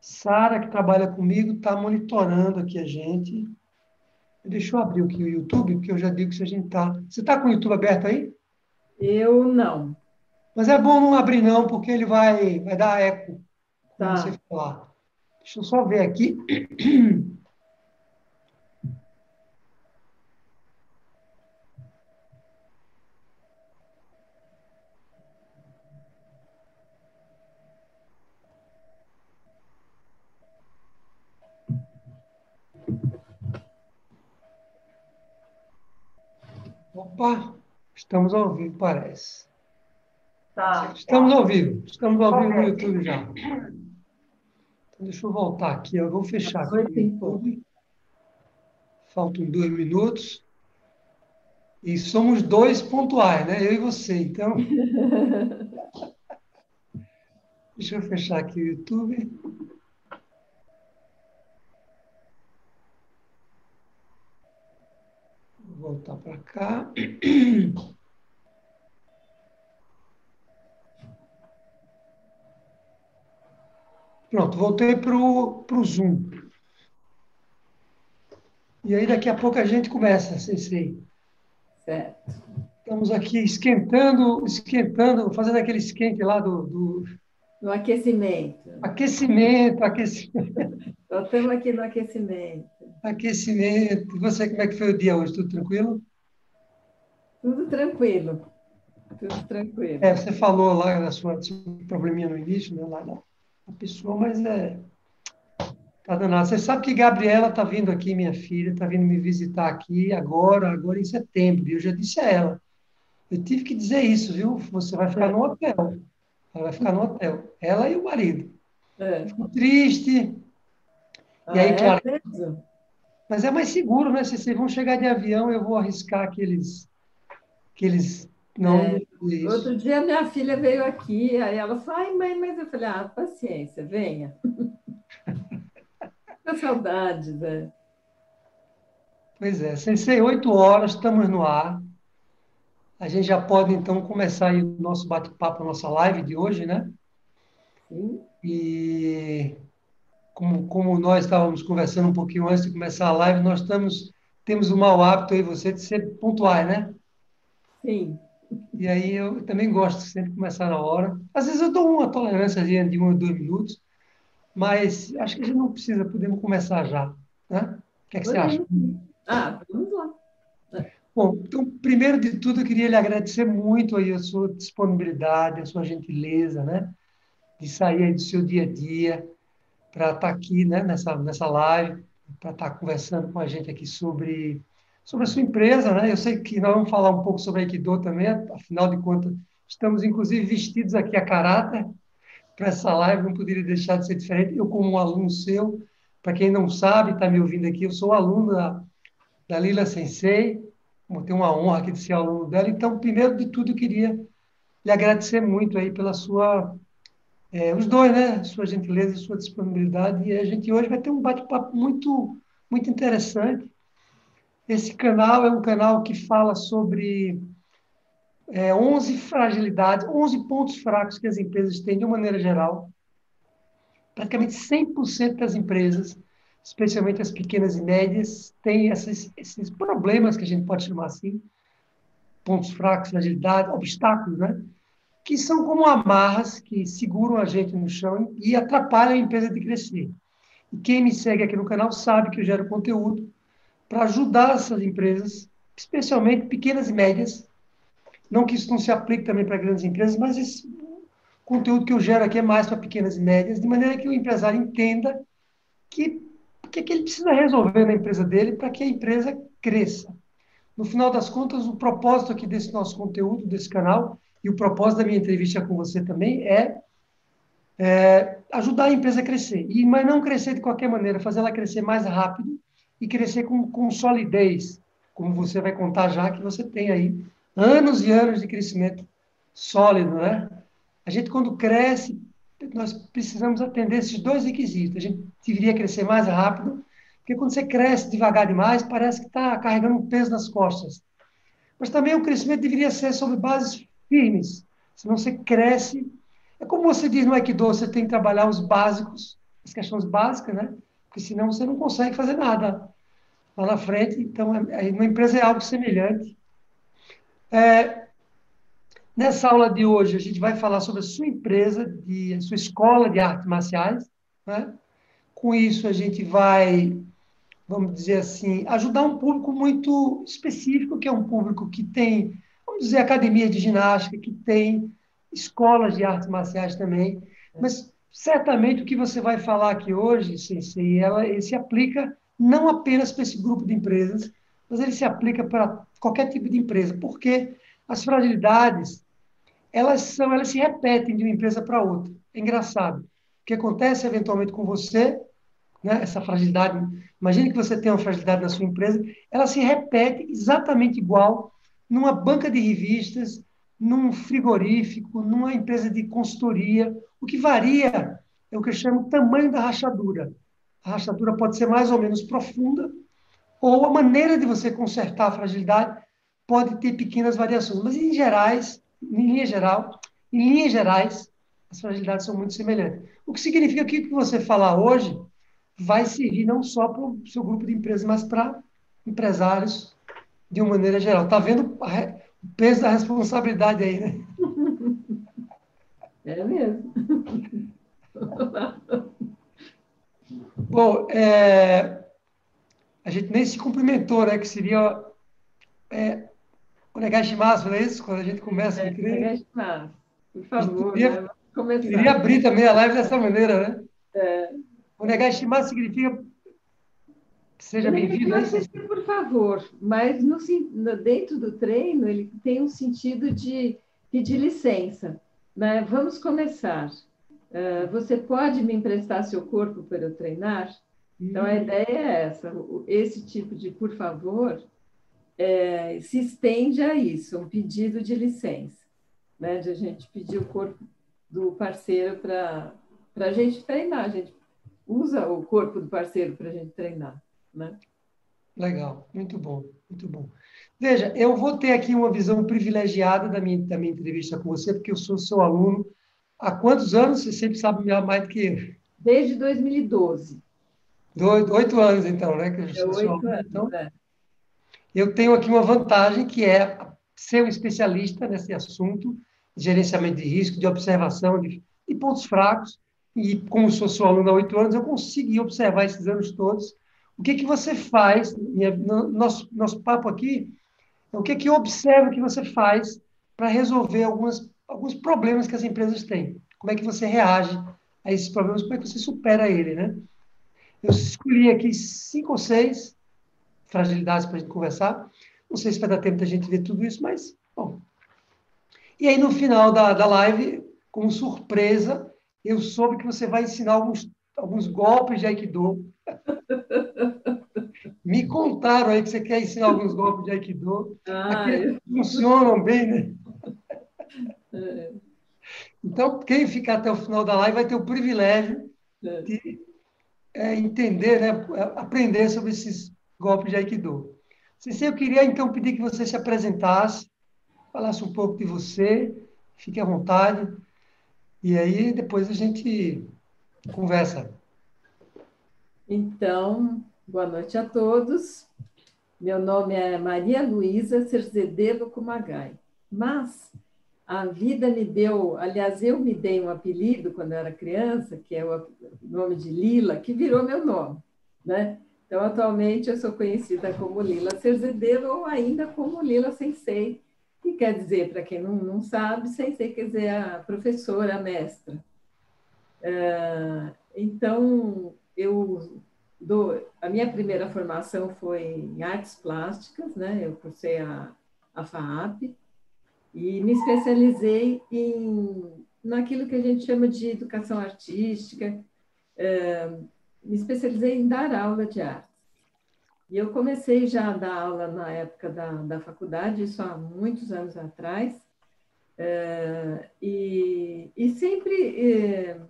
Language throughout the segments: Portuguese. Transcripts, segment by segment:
Sara, que trabalha comigo, está monitorando aqui a gente. Deixa eu abrir aqui o YouTube, porque eu já digo que se a gente está. Você está com o YouTube aberto aí? Eu não. Mas é bom não abrir, não, porque ele vai, vai dar eco. Tá. Você falar. Deixa eu só ver aqui. Opa, estamos ao vivo, parece. Tá. Estamos ao vivo. Estamos ao vivo no YouTube já. Então, deixa eu voltar aqui. Eu vou fechar aqui o YouTube. Faltam dois minutos. E somos dois pontuais, né? Eu e você. Então. Deixa eu fechar aqui o YouTube. Vou voltar para cá. Pronto, voltei para o Zoom. E aí daqui a pouco a gente começa, Sensei. Certo. Estamos aqui esquentando, esquentando, fazendo aquele esquente lá do. do... No aquecimento. Aquecimento, aquecimento. Nós estamos aqui no aquecimento. Aquecimento. Você, como é que foi o dia hoje? Tudo tranquilo? Tudo tranquilo. Tudo tranquilo. É, você falou lá da sua, probleminha no início, né? Lá da pessoa, mas é. Tá danado. Você sabe que Gabriela está vindo aqui, minha filha, está vindo me visitar aqui agora, agora em setembro. E eu já disse a ela. Eu tive que dizer isso, viu? Você vai ficar no hotel. Ela vai ficar no hotel. Ela e o marido. É. Ficou triste. Ah, e aí, é claro. mesmo? Mas é mais seguro, né? Se vocês vão chegar de avião, eu vou arriscar que eles. Que eles não. É. Outro dia minha filha veio aqui, aí ela falou, ai mãe, mas eu falei, ah, paciência, venha. Com saudade, né? Pois é, Sensei, oito horas, estamos no ar. A gente já pode, então, começar aí o nosso bate-papo, a nossa live de hoje, né? E como, como nós estávamos conversando um pouquinho antes de começar a live, nós estamos, temos o mau hábito aí, você, de ser pontuais, né? Sim. E aí eu também gosto de sempre começar na hora. Às vezes eu dou uma tolerância de um ou dois minutos, mas acho que a gente não precisa, podemos começar já. Né? O que, é que você acha? Ah, vamos lá. Bom, então, primeiro de tudo, eu queria lhe agradecer muito aí a sua disponibilidade, a sua gentileza, né? De sair aí do seu dia a dia para estar aqui, né? Nessa, nessa live, para estar conversando com a gente aqui sobre, sobre a sua empresa, né? Eu sei que nós vamos falar um pouco sobre a Aikido também, afinal de contas, estamos inclusive vestidos aqui a caráter para essa live, não poderia deixar de ser diferente. Eu, como um aluno seu, para quem não sabe, está me ouvindo aqui, eu sou aluno da, da Lila Sensei, tenho uma honra aqui de ser aluno dela. Então, primeiro de tudo, eu queria lhe agradecer muito aí pela sua, é, os dois, né? Sua gentileza e sua disponibilidade. E a gente hoje vai ter um bate-papo muito, muito interessante. Esse canal é um canal que fala sobre é, 11 fragilidades, 11 pontos fracos que as empresas têm de uma maneira geral. Praticamente 100% das empresas especialmente as pequenas e médias, têm esses, esses problemas que a gente pode chamar assim, pontos fracos, fragilidade, obstáculos, né? que são como amarras que seguram a gente no chão e atrapalham a empresa de crescer. E quem me segue aqui no canal sabe que eu gero conteúdo para ajudar essas empresas, especialmente pequenas e médias. Não que isso não se aplique também para grandes empresas, mas esse conteúdo que eu gero aqui é mais para pequenas e médias, de maneira que o empresário entenda que que, é que ele precisa resolver na empresa dele para que a empresa cresça. No final das contas, o propósito aqui desse nosso conteúdo, desse canal, e o propósito da minha entrevista com você também é, é ajudar a empresa a crescer. E, mas não crescer de qualquer maneira, fazer ela crescer mais rápido e crescer com, com solidez, como você vai contar já que você tem aí anos e anos de crescimento sólido, né? A gente, quando cresce, nós precisamos atender esses dois requisitos. A gente deveria crescer mais rápido, porque quando você cresce devagar demais, parece que está carregando um peso nas costas. Mas também o crescimento deveria ser sobre bases firmes, senão você cresce. É como você diz no Aikido, você tem que trabalhar os básicos, as questões básicas, né? Porque senão você não consegue fazer nada lá na frente. Então, é, uma empresa é algo semelhante. É, nessa aula de hoje, a gente vai falar sobre a sua empresa, de, a sua escola de artes marciais. Né? Com isso, a gente vai, vamos dizer assim, ajudar um público muito específico, que é um público que tem, vamos dizer, academia de ginástica, que tem escolas de artes marciais também. Mas certamente o que você vai falar aqui hoje, Sensei, ela, ele se aplica não apenas para esse grupo de empresas, mas ele se aplica para qualquer tipo de empresa, porque as fragilidades elas são, elas se repetem de uma empresa para outra. É engraçado. O que acontece eventualmente com você, né, essa fragilidade, imagine que você tem uma fragilidade na sua empresa, ela se repete exatamente igual numa banca de revistas, num frigorífico, numa empresa de consultoria. O que varia é o que eu chamo tamanho da rachadura. A rachadura pode ser mais ou menos profunda, ou a maneira de você consertar a fragilidade pode ter pequenas variações, mas em gerais, em linha geral, em linhas gerais, as fragilidades são muito semelhantes. O que significa que o que você falar hoje vai servir não só para o seu grupo de empresas, mas para empresários de uma maneira geral. Está vendo o peso da responsabilidade aí, né? É mesmo. Bom, é, a gente nem se cumprimentou, né? Que seria é, o Negashimasu, não é isso? Quando a gente começa é, a crer. Negashimasu, por favor. Queria, né? começar. queria abrir também a live dessa maneira, né? É. O Negashimasu significa seja bem-vindo. É por favor, mas no, dentro do treino ele tem um sentido de pedir licença. Né? Vamos começar. Uh, você pode me emprestar seu corpo para eu treinar? Então, a hum. ideia é essa. Esse tipo de por favor é, se estende a isso, um pedido de licença, né? de a gente pedir o corpo do parceiro para a gente treinar. A gente usa o corpo do parceiro para a gente treinar. Né? Legal, muito bom, muito bom. Veja, eu vou ter aqui uma visão privilegiada da minha, da minha entrevista com você, porque eu sou seu aluno há quantos anos? Você sempre sabe mais do que eu. Desde 2012. oito anos, então, né? Que eu sou é oito anos, então, é. Eu tenho aqui uma vantagem, que é ser um especialista nesse assunto de gerenciamento de risco, de observação de, de pontos fracos, e como sou seu aluno há oito anos, eu consegui observar esses anos todos. O que, que você faz, minha, nosso, nosso papo aqui, é o que, que observo que você faz para resolver algumas alguns problemas que as empresas têm. Como é que você reage a esses problemas? Como é que você supera ele, né? Eu escolhi aqui cinco ou seis fragilidades para a gente conversar. Não sei se vai dar tempo da gente ver tudo isso, mas, bom. E aí, no final da, da live, como surpresa, eu soube que você vai ensinar alguns, alguns golpes de Aikido. Me contaram aí que você quer ensinar alguns golpes de Aikido. Ah. Funcionam bem, né? É. Então, quem ficar até o final da live vai ter o privilégio é. de é, entender, né, aprender sobre esses golpes de Aikido. Ceci, eu queria então pedir que você se apresentasse, falasse um pouco de você, fique à vontade, e aí depois a gente conversa. Então, boa noite a todos. Meu nome é Maria Luísa Cerzedelo Kumagai, mas a vida me deu, aliás, eu me dei um apelido quando eu era criança, que é o nome de Lila, que virou meu nome, né? Então, atualmente, eu sou conhecida como Lila Cerzedelo ou ainda como Lila Sensei, que quer dizer, para quem não, não sabe, Sensei quer dizer a professora, a mestra. Uh, então, eu dou, a minha primeira formação foi em artes plásticas, né? Eu cursei a, a FAAP, e me especializei em naquilo que a gente chama de educação artística, é, me especializei em dar aula de arte. E eu comecei já a dar aula na época da, da faculdade, isso há muitos anos atrás, é, e, e sempre é,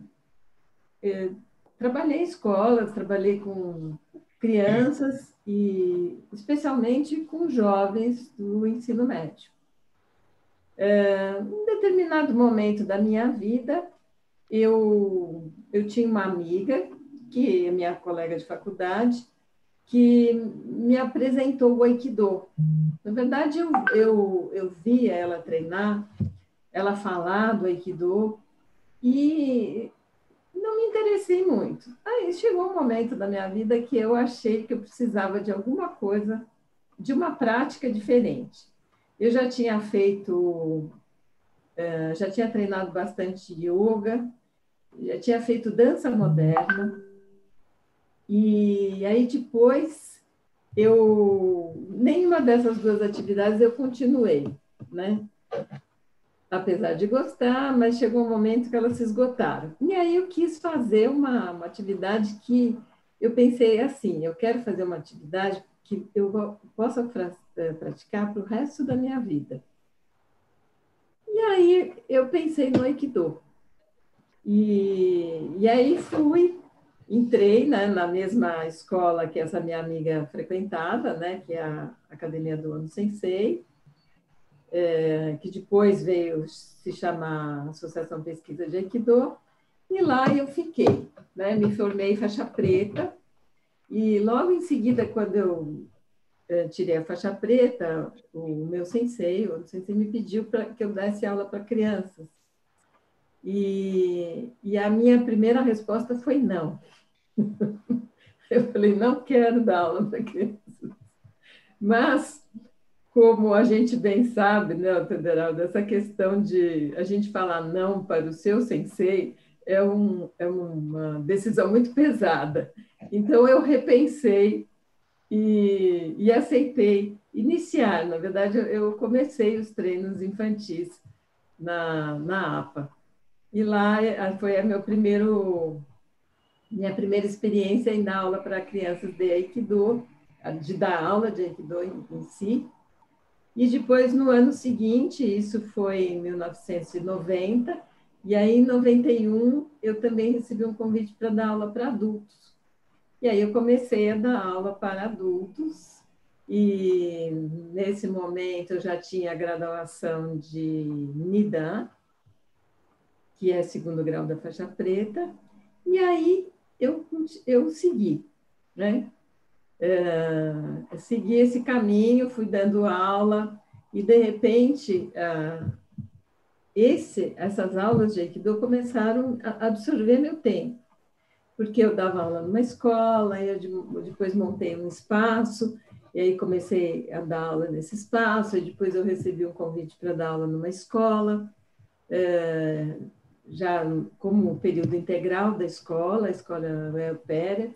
é, trabalhei em escolas, trabalhei com crianças e especialmente com jovens do ensino médio. Uh, em determinado momento da minha vida, eu, eu tinha uma amiga, que é minha colega de faculdade, que me apresentou o Aikido. Na verdade, eu, eu, eu via ela treinar, ela falar do Aikido, e não me interessei muito. Aí chegou um momento da minha vida que eu achei que eu precisava de alguma coisa, de uma prática diferente. Eu já tinha feito, eh, já tinha treinado bastante yoga, já tinha feito dança moderna, e aí depois eu nenhuma dessas duas atividades eu continuei, né? Apesar de gostar, mas chegou um momento que elas se esgotaram. E aí eu quis fazer uma, uma atividade que eu pensei assim, eu quero fazer uma atividade que eu possa eh, praticar para o resto da minha vida. E aí eu pensei no Aikido. E, e aí fui entrei né, na mesma escola que essa minha amiga frequentava, né, que é a Academia do Ano Sensei, é, que depois veio se chamar Associação Pesquisa de Aikido, e lá eu fiquei, né, me formei faixa preta, e logo em seguida, quando eu é, tirei a faixa preta, o meu sensei, o sensei me pediu para que eu desse aula para crianças. E, e a minha primeira resposta foi não. Eu falei, não quero dar aula para crianças. Mas, como a gente bem sabe, né, Federal, dessa questão de a gente falar não para o seu sensei é, um, é uma decisão muito pesada. Então, eu repensei e, e aceitei iniciar. Na verdade, eu comecei os treinos infantis na, na APA. E lá eh, foi meu primeiro minha primeira experiência em dar aula para crianças de Aikido, de dar aula de Aikido em, em si. E depois, no ano seguinte, isso foi em 1990, e aí em 91 eu também recebi um convite para dar aula para adultos. E aí eu comecei a dar aula para adultos, e nesse momento eu já tinha a graduação de Nidan, que é segundo grau da faixa preta, e aí eu, eu segui, né? É, segui esse caminho, fui dando aula e de repente é, esse, essas aulas de Aikido começaram a absorver meu tempo, porque eu dava aula numa escola, e eu depois montei um espaço, e aí comecei a dar aula nesse espaço, e depois eu recebi um convite para dar aula numa escola, é, já como período integral da escola, a escola Well Pérez,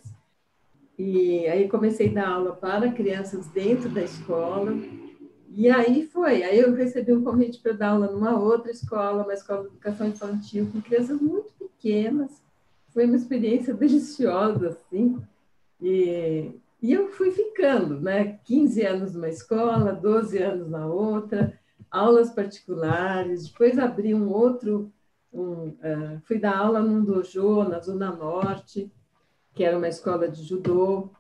e aí comecei a dar aula para crianças dentro da escola, e aí foi, aí eu recebi um convite para dar aula numa outra escola, uma escola de educação infantil, com crianças muito pequenas, foi uma experiência deliciosa, assim, e, e eu fui ficando, né, 15 anos numa escola, 12 anos na outra, aulas particulares, depois abri um outro um, uh, fui dar aula num dojo na Zona Norte, que era uma escola de judô.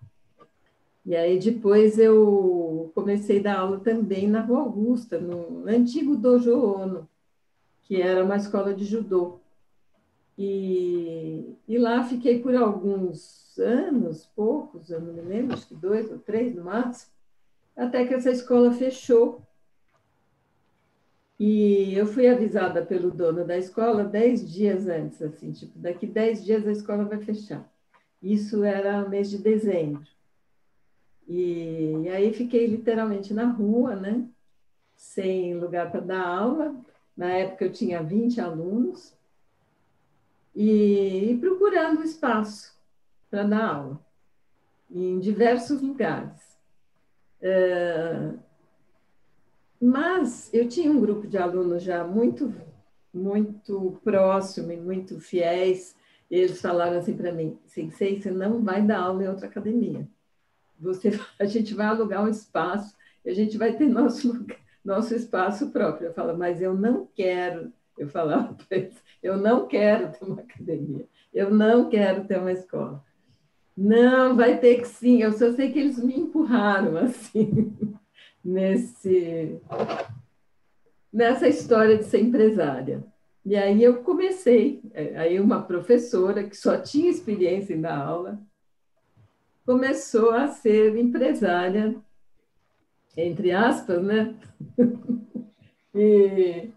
E aí depois eu comecei a dar aula também na Rua Augusta, no antigo Dojo Ono, que era uma escola de judô. E, e lá fiquei por alguns anos, poucos, eu não me lembro, acho que dois ou três no máximo, até que essa escola fechou e eu fui avisada pelo dono da escola dez dias antes, assim, tipo, daqui dez dias a escola vai fechar. Isso era mês de dezembro. E, e aí fiquei literalmente na rua, né? Sem lugar para dar aula. Na época eu tinha 20 alunos. E, e procurando espaço para dar aula, em diversos lugares. Uh, mas eu tinha um grupo de alunos já muito, muito próximo e muito fiéis. Eles falaram assim para mim: Sensei, você não vai dar aula em outra academia. Você, a gente vai alugar um espaço a gente vai ter nosso, nosso espaço próprio. Eu falo, mas eu não quero. Eu falava para eles: eu não quero ter uma academia, eu não quero ter uma escola. Não, vai ter que sim. Eu só sei que eles me empurraram assim nesse nessa história de ser empresária. E aí eu comecei, é, aí uma professora que só tinha experiência em dar aula, começou a ser empresária, entre aspas, né? e,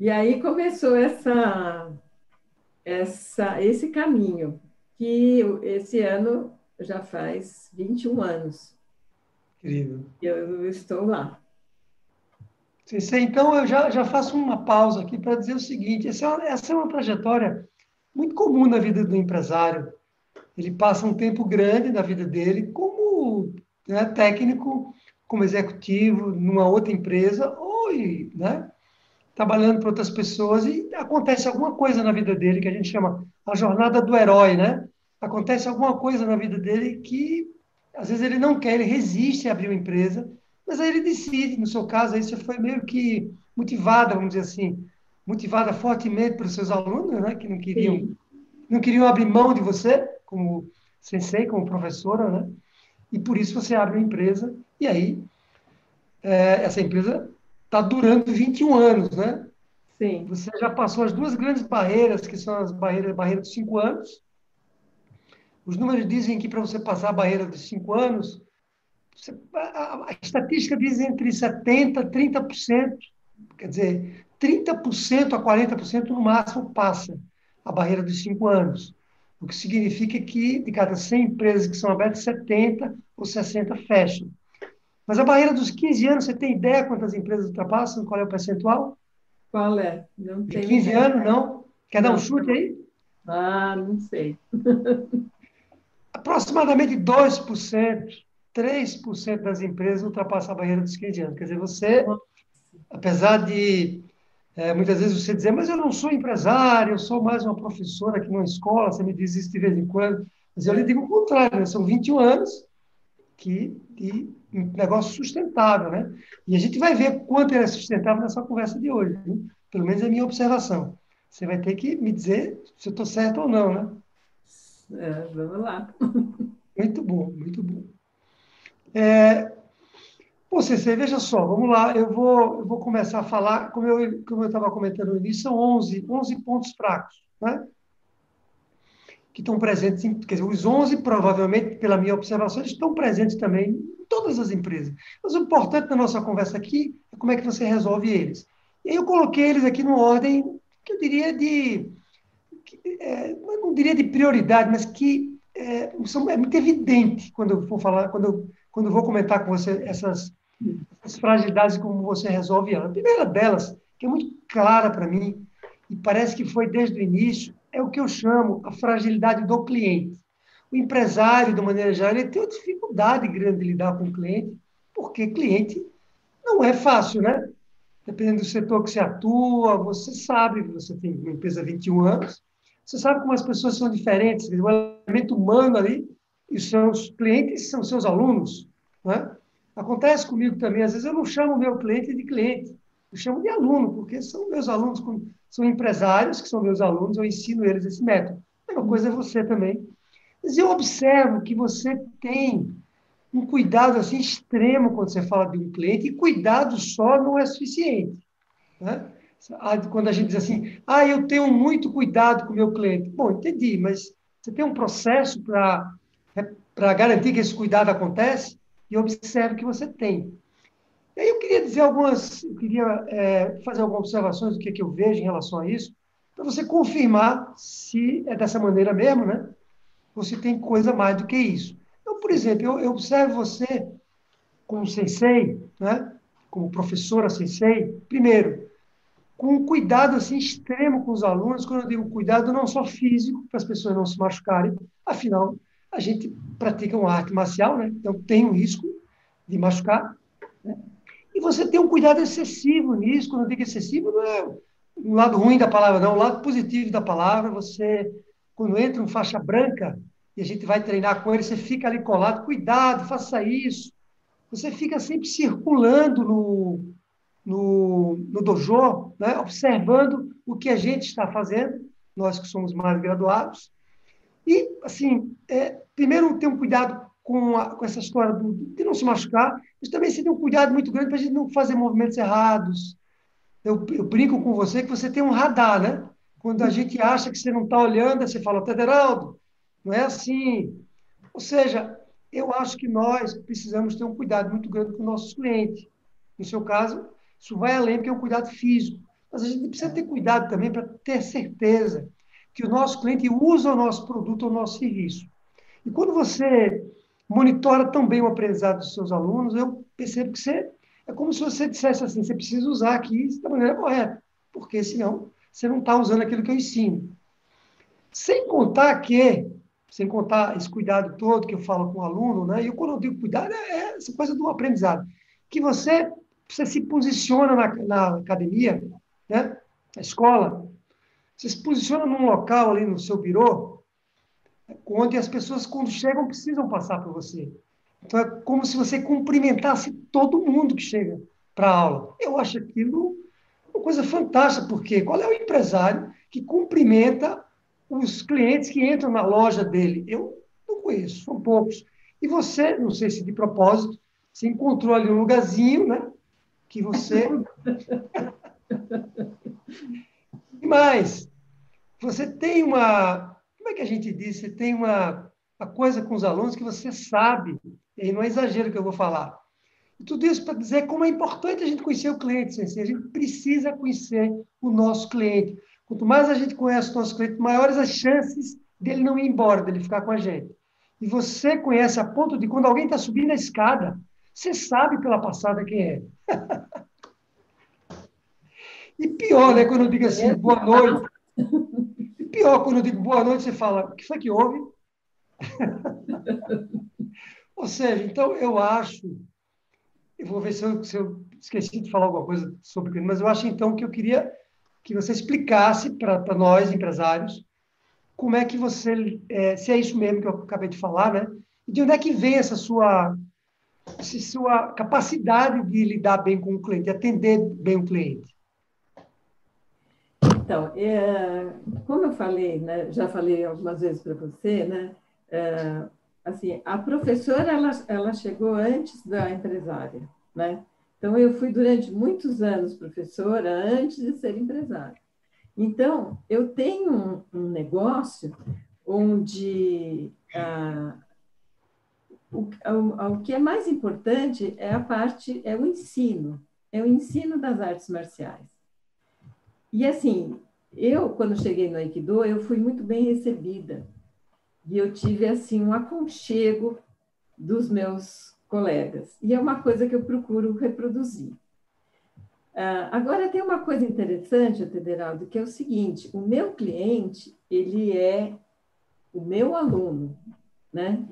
e aí começou essa, essa, esse caminho, que esse ano já faz 21 anos. Incrível. Eu estou lá. Então, eu já, já faço uma pausa aqui para dizer o seguinte: essa é, uma, essa é uma trajetória muito comum na vida do empresário. Ele passa um tempo grande na vida dele como né, técnico, como executivo, numa outra empresa, ou né, trabalhando para outras pessoas, e acontece alguma coisa na vida dele que a gente chama a jornada do herói, né? Acontece alguma coisa na vida dele que, às vezes, ele não quer, ele resiste a abrir uma empresa, mas aí ele decide, no seu caso, aí você foi meio que motivada, vamos dizer assim, motivada fortemente pelos seus alunos, né, que não queriam, não queriam abrir mão de você como sensei, como professora, né? E por isso você abre uma empresa e aí é, essa empresa está durando 21 anos, né? Sim. Você já passou as duas grandes barreiras, que são as barreiras, barreira dos cinco anos. Os números dizem que para você passar a barreira dos cinco anos, a, a estatística diz entre 70% e 30%, quer dizer, 30% a 40% no máximo passa a barreira dos cinco anos. O que significa que de cada 100 empresas que são abertas, 70 ou 60 fecham. Mas a barreira dos 15 anos, você tem ideia quantas empresas ultrapassam? Qual é o percentual? Qual é? Não de 15 ideia. anos, não? Quer não, dar um chute aí? Ah, não sei. Aproximadamente 2%. 3% das empresas ultrapassam a barreira dos 15 anos. Quer dizer, você, apesar de é, muitas vezes você dizer, mas eu não sou empresário, eu sou mais uma professora aqui numa escola, você me diz isso de vez em quando, mas eu lhe digo o contrário, né? são 21 anos que, de um negócio sustentável, né? E a gente vai ver quanto ele é sustentável nessa conversa de hoje, viu? pelo menos é a minha observação. Você vai ter que me dizer se eu estou certo ou não, né? É, vamos lá. Muito bom, muito bom. É, você, veja só, vamos lá, eu vou, eu vou começar a falar, como eu como eu estava comentando no início, são 11, 11 pontos fracos, né? que estão presentes, em, quer dizer, os 11, provavelmente, pela minha observação, estão presentes também em todas as empresas. Mas o importante da nossa conversa aqui é como é que você resolve eles. E aí eu coloquei eles aqui numa ordem que eu diria de, é, não diria de prioridade, mas que é, é muito evidente quando eu falar, quando eu quando eu vou comentar com você essas, essas fragilidades como você resolve ela. A primeira delas, que é muito clara para mim, e parece que foi desde o início, é o que eu chamo a fragilidade do cliente. O empresário, de maneira geral, ele tem uma dificuldade grande de lidar com o cliente, porque cliente não é fácil, né? Dependendo do setor que você atua, você sabe, você tem uma empresa há 21 anos, você sabe como as pessoas são diferentes, o elemento humano ali e seus clientes são seus alunos. Né? Acontece comigo também, às vezes eu não chamo meu cliente de cliente, eu chamo de aluno, porque são meus alunos, são empresários que são meus alunos, eu ensino eles esse método. A mesma coisa é você também. Mas eu observo que você tem um cuidado assim extremo quando você fala de um cliente, e cuidado só não é suficiente. Né? Quando a gente diz assim, ah, eu tenho muito cuidado com o meu cliente. Bom, entendi, mas você tem um processo para né, garantir que esse cuidado acontece e observe que você tem. E aí eu queria dizer algumas, eu queria é, fazer algumas observações do que, é que eu vejo em relação a isso, para você confirmar se é dessa maneira mesmo, né? Se tem coisa mais do que isso. Então, por exemplo, eu, eu observo você como sensei, né? Como professora sensei, primeiro, com um cuidado assim extremo com os alunos, quando eu digo cuidado não só físico, para as pessoas não se machucarem, afinal, a gente pratica uma arte marcial, né? então tem um risco de machucar. Né? E você tem um cuidado excessivo nisso, quando eu digo excessivo, não é um lado ruim da palavra, não, o lado positivo da palavra. Você, quando entra um faixa branca e a gente vai treinar com ele, você fica ali colado, cuidado, faça isso. Você fica sempre circulando no, no, no dojo, né? observando o que a gente está fazendo, nós que somos mais graduados, e, assim, é, primeiro, ter um cuidado com, a, com essa história do, de não se machucar, mas também se ter um cuidado muito grande para a gente não fazer movimentos errados, eu, eu brinco com você que você tem um radar, né? Quando a gente acha que você não está olhando, você fala, Tederaldo, não é assim. Ou seja, eu acho que nós precisamos ter um cuidado muito grande com nossos clientes. No seu caso, isso vai além, porque é um cuidado físico. Mas a gente precisa ter cuidado também para ter certeza que o nosso cliente usa o nosso produto ou o nosso serviço. E quando você monitora também o aprendizado dos seus alunos, eu percebo que você é como se você dissesse assim: você precisa usar aqui da maneira correta, porque senão você não está usando aquilo que eu ensino. Sem contar que, sem contar esse cuidado todo que eu falo com o aluno, né? E quando eu digo cuidado, é, essa coisa do aprendizado, que você, você se posiciona na, na academia, né? Na escola, você se posiciona num local ali no seu birô, onde as pessoas, quando chegam, precisam passar por você. Então, é como se você cumprimentasse todo mundo que chega para a aula. Eu acho aquilo uma coisa fantástica, porque qual é o empresário que cumprimenta os clientes que entram na loja dele? Eu não conheço, são poucos. E você, não sei se de propósito, você encontrou ali um lugarzinho, né? Que você. e mais, você tem uma. Como é que a gente diz? Você tem uma, uma coisa com os alunos que você sabe e não é exagero que eu vou falar. E tudo isso para dizer como é importante a gente conhecer o cliente, Sensei. A gente precisa conhecer o nosso cliente. Quanto mais a gente conhece o nosso cliente, maiores as chances dele não ir embora, dele ficar com a gente. E você conhece a ponto de quando alguém está subindo a escada, você sabe pela passada quem é. e pior, né? Quando eu digo assim, boa noite. E pior, quando eu digo boa noite, você fala, o que foi que houve? Ou seja, então eu acho, eu vou ver se eu, se eu esqueci de falar alguma coisa sobre mas eu acho então que eu queria que você explicasse para nós, empresários, como é que você, é, se é isso mesmo que eu acabei de falar, né? E de onde é que vem essa sua, essa sua capacidade de lidar bem com o cliente, de atender bem o cliente? Então, é, como eu falei, né, já falei algumas vezes para você, né, é, assim, a professora ela, ela chegou antes da empresária, né? Então eu fui durante muitos anos professora antes de ser empresária. Então eu tenho um, um negócio onde ah, o, o, o que é mais importante é a parte é o ensino, é o ensino das artes marciais. E assim, eu quando cheguei no Aikido eu fui muito bem recebida e eu tive assim um aconchego dos meus colegas. E é uma coisa que eu procuro reproduzir. Uh, agora tem uma coisa interessante, Tederaldo, que é o seguinte: o meu cliente ele é o meu aluno, né?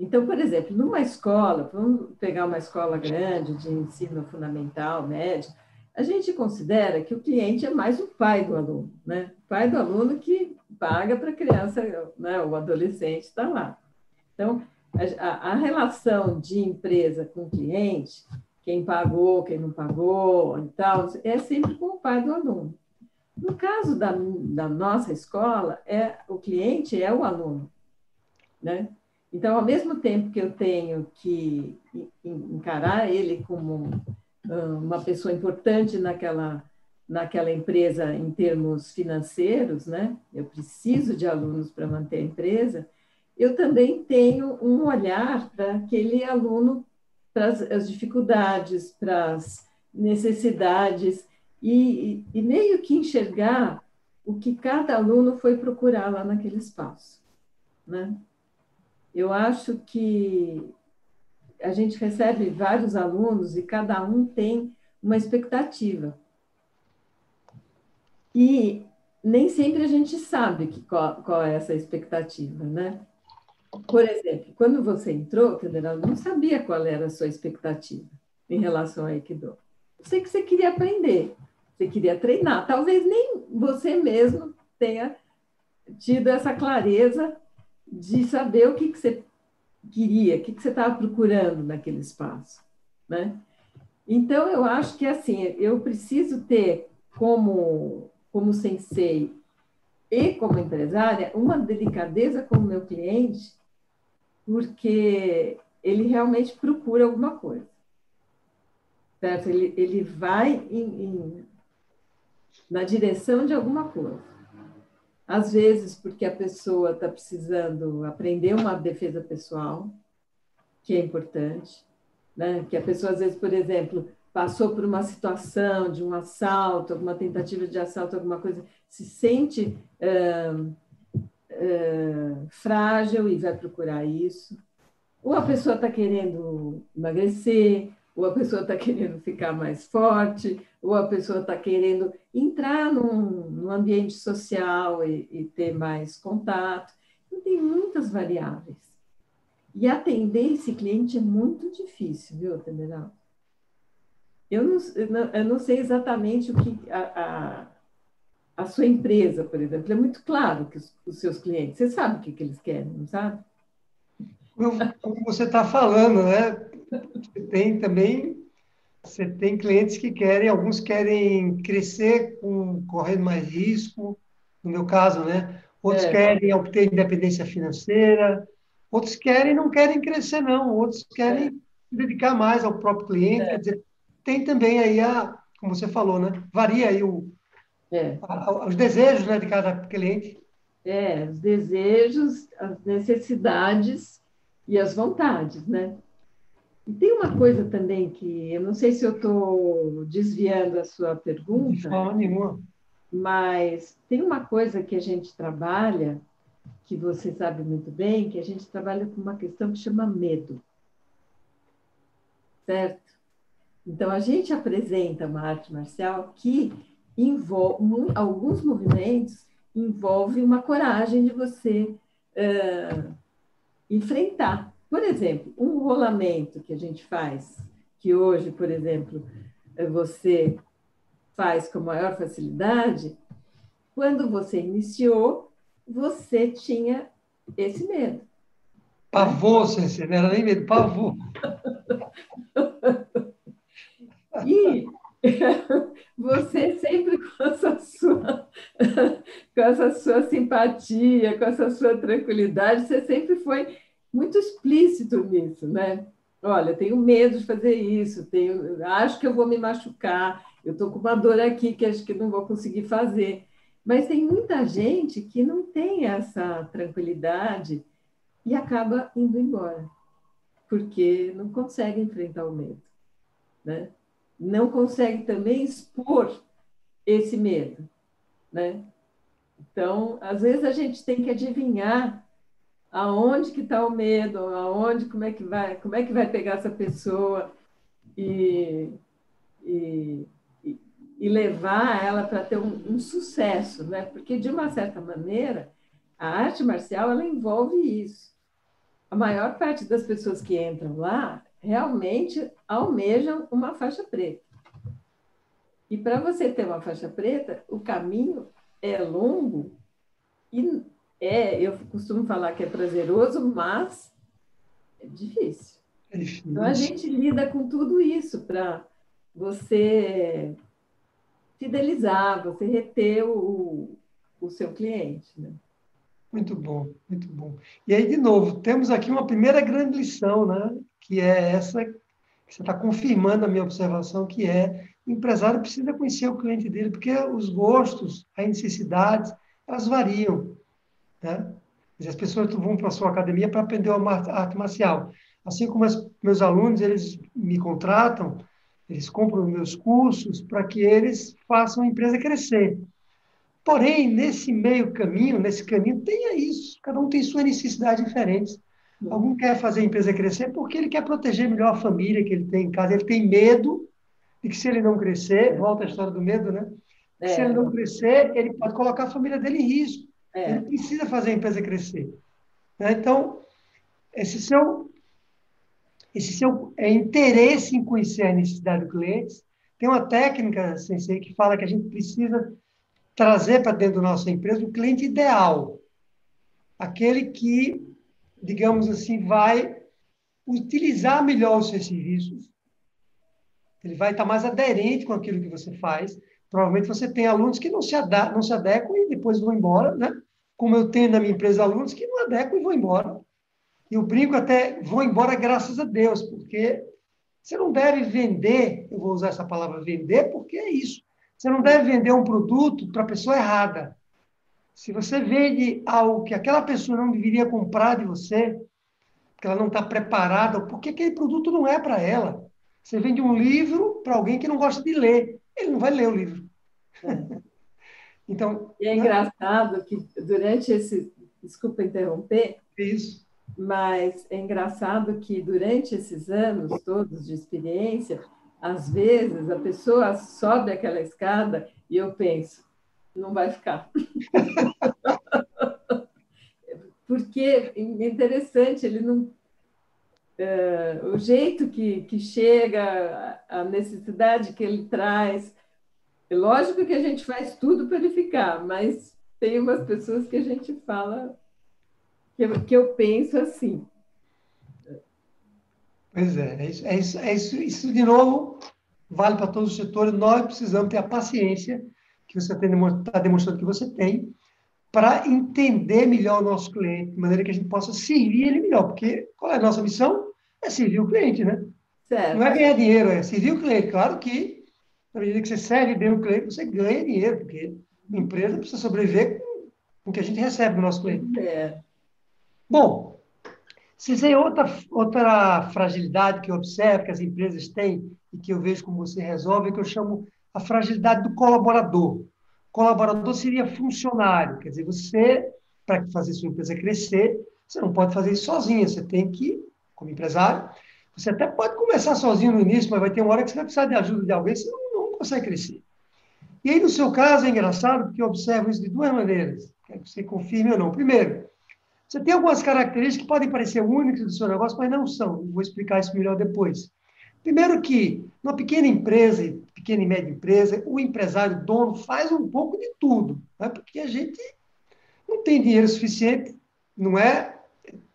Então, por exemplo, numa escola, vamos pegar uma escola grande de ensino fundamental, médio, a gente considera que o cliente é mais o pai do aluno, né? O pai do aluno que paga para a criança, né? o adolescente está lá. Então, a, a, relação de empresa com cliente, quem pagou, quem não pagou e tal, é sempre com o pai do aluno. No caso da, da nossa escola, é o cliente é o aluno, né? Então, ao mesmo tempo que eu tenho que encarar ele como uma pessoa importante naquela, naquela empresa em termos financeiros, né? Eu preciso de alunos para manter a empresa. Eu também tenho um olhar para aquele aluno, para as dificuldades, para as necessidades, e, e meio que enxergar o que cada aluno foi procurar lá naquele espaço. Né? Eu acho que a gente recebe vários alunos e cada um tem uma expectativa. E nem sempre a gente sabe que, qual, qual é essa expectativa, né? Por exemplo, quando você entrou, Federal, não sabia qual era a sua expectativa em relação ao Aikido. Eu sei que você queria aprender, você queria treinar. Talvez nem você mesmo tenha tido essa clareza de saber o que, que você queria, o que, que você estava procurando naquele espaço, né? Então, eu acho que, assim, eu preciso ter como, como sensei e como empresária uma delicadeza com o meu cliente, porque ele realmente procura alguma coisa. Certo? Ele, ele vai em, em, na direção de alguma coisa. Às vezes, porque a pessoa está precisando aprender uma defesa pessoal, que é importante, né? que a pessoa, às vezes, por exemplo, passou por uma situação de um assalto, alguma tentativa de assalto, alguma coisa, se sente uh, uh, frágil e vai procurar isso. Ou a pessoa está querendo emagrecer, ou a pessoa está querendo ficar mais forte, ou a pessoa está querendo entrar num, num ambiente social e, e, ter mais contato. Então, tem muitas variáveis. E atender esse cliente é muito difícil, viu, Temerão? Eu não, eu não sei exatamente o que a, a, a, sua empresa, por exemplo, é muito claro que os, os seus clientes, você sabe o que, que eles querem, não sabe? Como você está falando, né? Você tem também, você tem clientes que querem, alguns querem crescer com, correndo mais risco, no meu caso, né? Outros é. querem obter independência financeira, outros querem não querem crescer, não. Outros querem é. se dedicar mais ao próprio cliente. É. Quer dizer, tem também aí a, como você falou, né? Varia aí o, é. a, os desejos né, de cada cliente. É, os desejos, as necessidades e as vontades, né? E tem uma coisa também que eu não sei se eu estou desviando a sua pergunta. De forma nenhuma. Mas tem uma coisa que a gente trabalha, que você sabe muito bem, que a gente trabalha com uma questão que chama medo. Certo? Então, a gente apresenta uma arte marcial que envolve, alguns movimentos envolve uma coragem de você uh, enfrentar. Por exemplo, um rolamento que a gente faz, que hoje, por exemplo, você faz com maior facilidade, quando você iniciou, você tinha esse medo. Pavor, Ceci, não era nem medo, pavor. E você sempre com essa sua, com essa sua simpatia, com essa sua tranquilidade, você sempre foi muito explícito nisso, né? Olha, tenho medo de fazer isso, tenho, acho que eu vou me machucar, eu estou com uma dor aqui que acho que não vou conseguir fazer. Mas tem muita gente que não tem essa tranquilidade e acaba indo embora, porque não consegue enfrentar o medo, né? não consegue também expor esse medo, né? Então, às vezes a gente tem que adivinhar aonde que está o medo, aonde, como é que vai, como é que vai pegar essa pessoa e, e, e levar ela para ter um, um, sucesso, né? Porque de uma certa maneira a arte marcial ela envolve isso. A maior parte das pessoas que entram lá realmente almejam uma faixa preta. E para você ter uma faixa preta, o caminho é longo e é, eu costumo falar que é prazeroso, mas é difícil. É difícil. Então a gente lida com tudo isso para você fidelizar, você reter o, o seu cliente. Né? Muito bom, muito bom. E aí, de novo, temos aqui uma primeira grande lição, né? que é essa que você está confirmando a minha observação, que é o empresário precisa conhecer o cliente dele, porque os gostos, as necessidades, elas variam. Né? As pessoas vão para a sua academia para aprender uma arte marcial. Assim como os meus alunos, eles me contratam, eles compram meus cursos para que eles façam a empresa crescer. Porém, nesse meio caminho, nesse caminho, tenha isso. Cada um tem suas necessidades diferentes. Algum quer fazer a empresa crescer porque ele quer proteger melhor a família que ele tem em casa. Ele tem medo de que se ele não crescer, volta a história do medo, né? É. Se ele não crescer, ele pode colocar a família dele em risco. É. Ele precisa fazer a empresa crescer. Né? Então, esse seu, esse seu é, interesse em conhecer a necessidade do cliente, tem uma técnica, Sensei, que fala que a gente precisa trazer para dentro da nossa empresa o cliente ideal. Aquele que digamos assim, vai utilizar melhor os seus serviços, ele vai estar mais aderente com aquilo que você faz. Provavelmente você tem alunos que não se, não se adequam e depois vão embora, né? Como eu tenho na minha empresa alunos que não adequam e vão embora. E eu brinco até, vão embora graças a Deus, porque você não deve vender, eu vou usar essa palavra vender, porque é isso. Você não deve vender um produto para a pessoa errada. Se você vende algo que aquela pessoa não deveria comprar de você, que ela não está preparada, porque aquele produto não é para ela. Você vende um livro para alguém que não gosta de ler. Ele não vai ler o livro. É. então. E é né? engraçado que durante esse. Desculpa interromper. Isso. Mas é engraçado que durante esses anos todos de experiência, às vezes a pessoa sobe aquela escada e eu penso, não vai ficar. Porque é interessante, ele não. É, o jeito que, que chega, a necessidade que ele traz. É lógico que a gente faz tudo para ele ficar, mas tem umas pessoas que a gente fala que eu, que eu penso assim. Pois é, é isso, é isso, é isso, isso de novo vale para todos os setores. Nós precisamos ter a paciência que você está demonstrando que você tem para entender melhor o nosso cliente, de maneira que a gente possa servir ele melhor. Porque qual é a nossa missão? É servir o cliente, né? Certo. Não é ganhar dinheiro, é servir o cliente. Claro que, na medida que você serve bem o cliente, você ganha dinheiro, porque a empresa precisa sobreviver com, o que a gente recebe do nosso cliente. É. Bom, se tem outra, outra fragilidade que eu observo que as empresas têm e que eu vejo como você resolve, é que eu chamo a fragilidade do colaborador. Colaborador seria funcionário, quer dizer, você, para fazer sua empresa crescer, você não pode fazer isso sozinho, você tem que, como empresário, você até pode começar sozinho no início, mas vai ter uma hora que você vai precisar de ajuda de alguém, senão não, consegue crescer. E aí, no seu caso, é engraçado, porque eu observo isso de duas maneiras, quero que você confirme ou não. Primeiro, você tem algumas características que podem parecer únicas do seu negócio, mas não são. Vou explicar isso melhor depois. Primeiro que, numa pequena empresa, pequena e média empresa, o empresário, dono, faz um pouco de tudo, né? porque a gente não tem dinheiro suficiente, não é?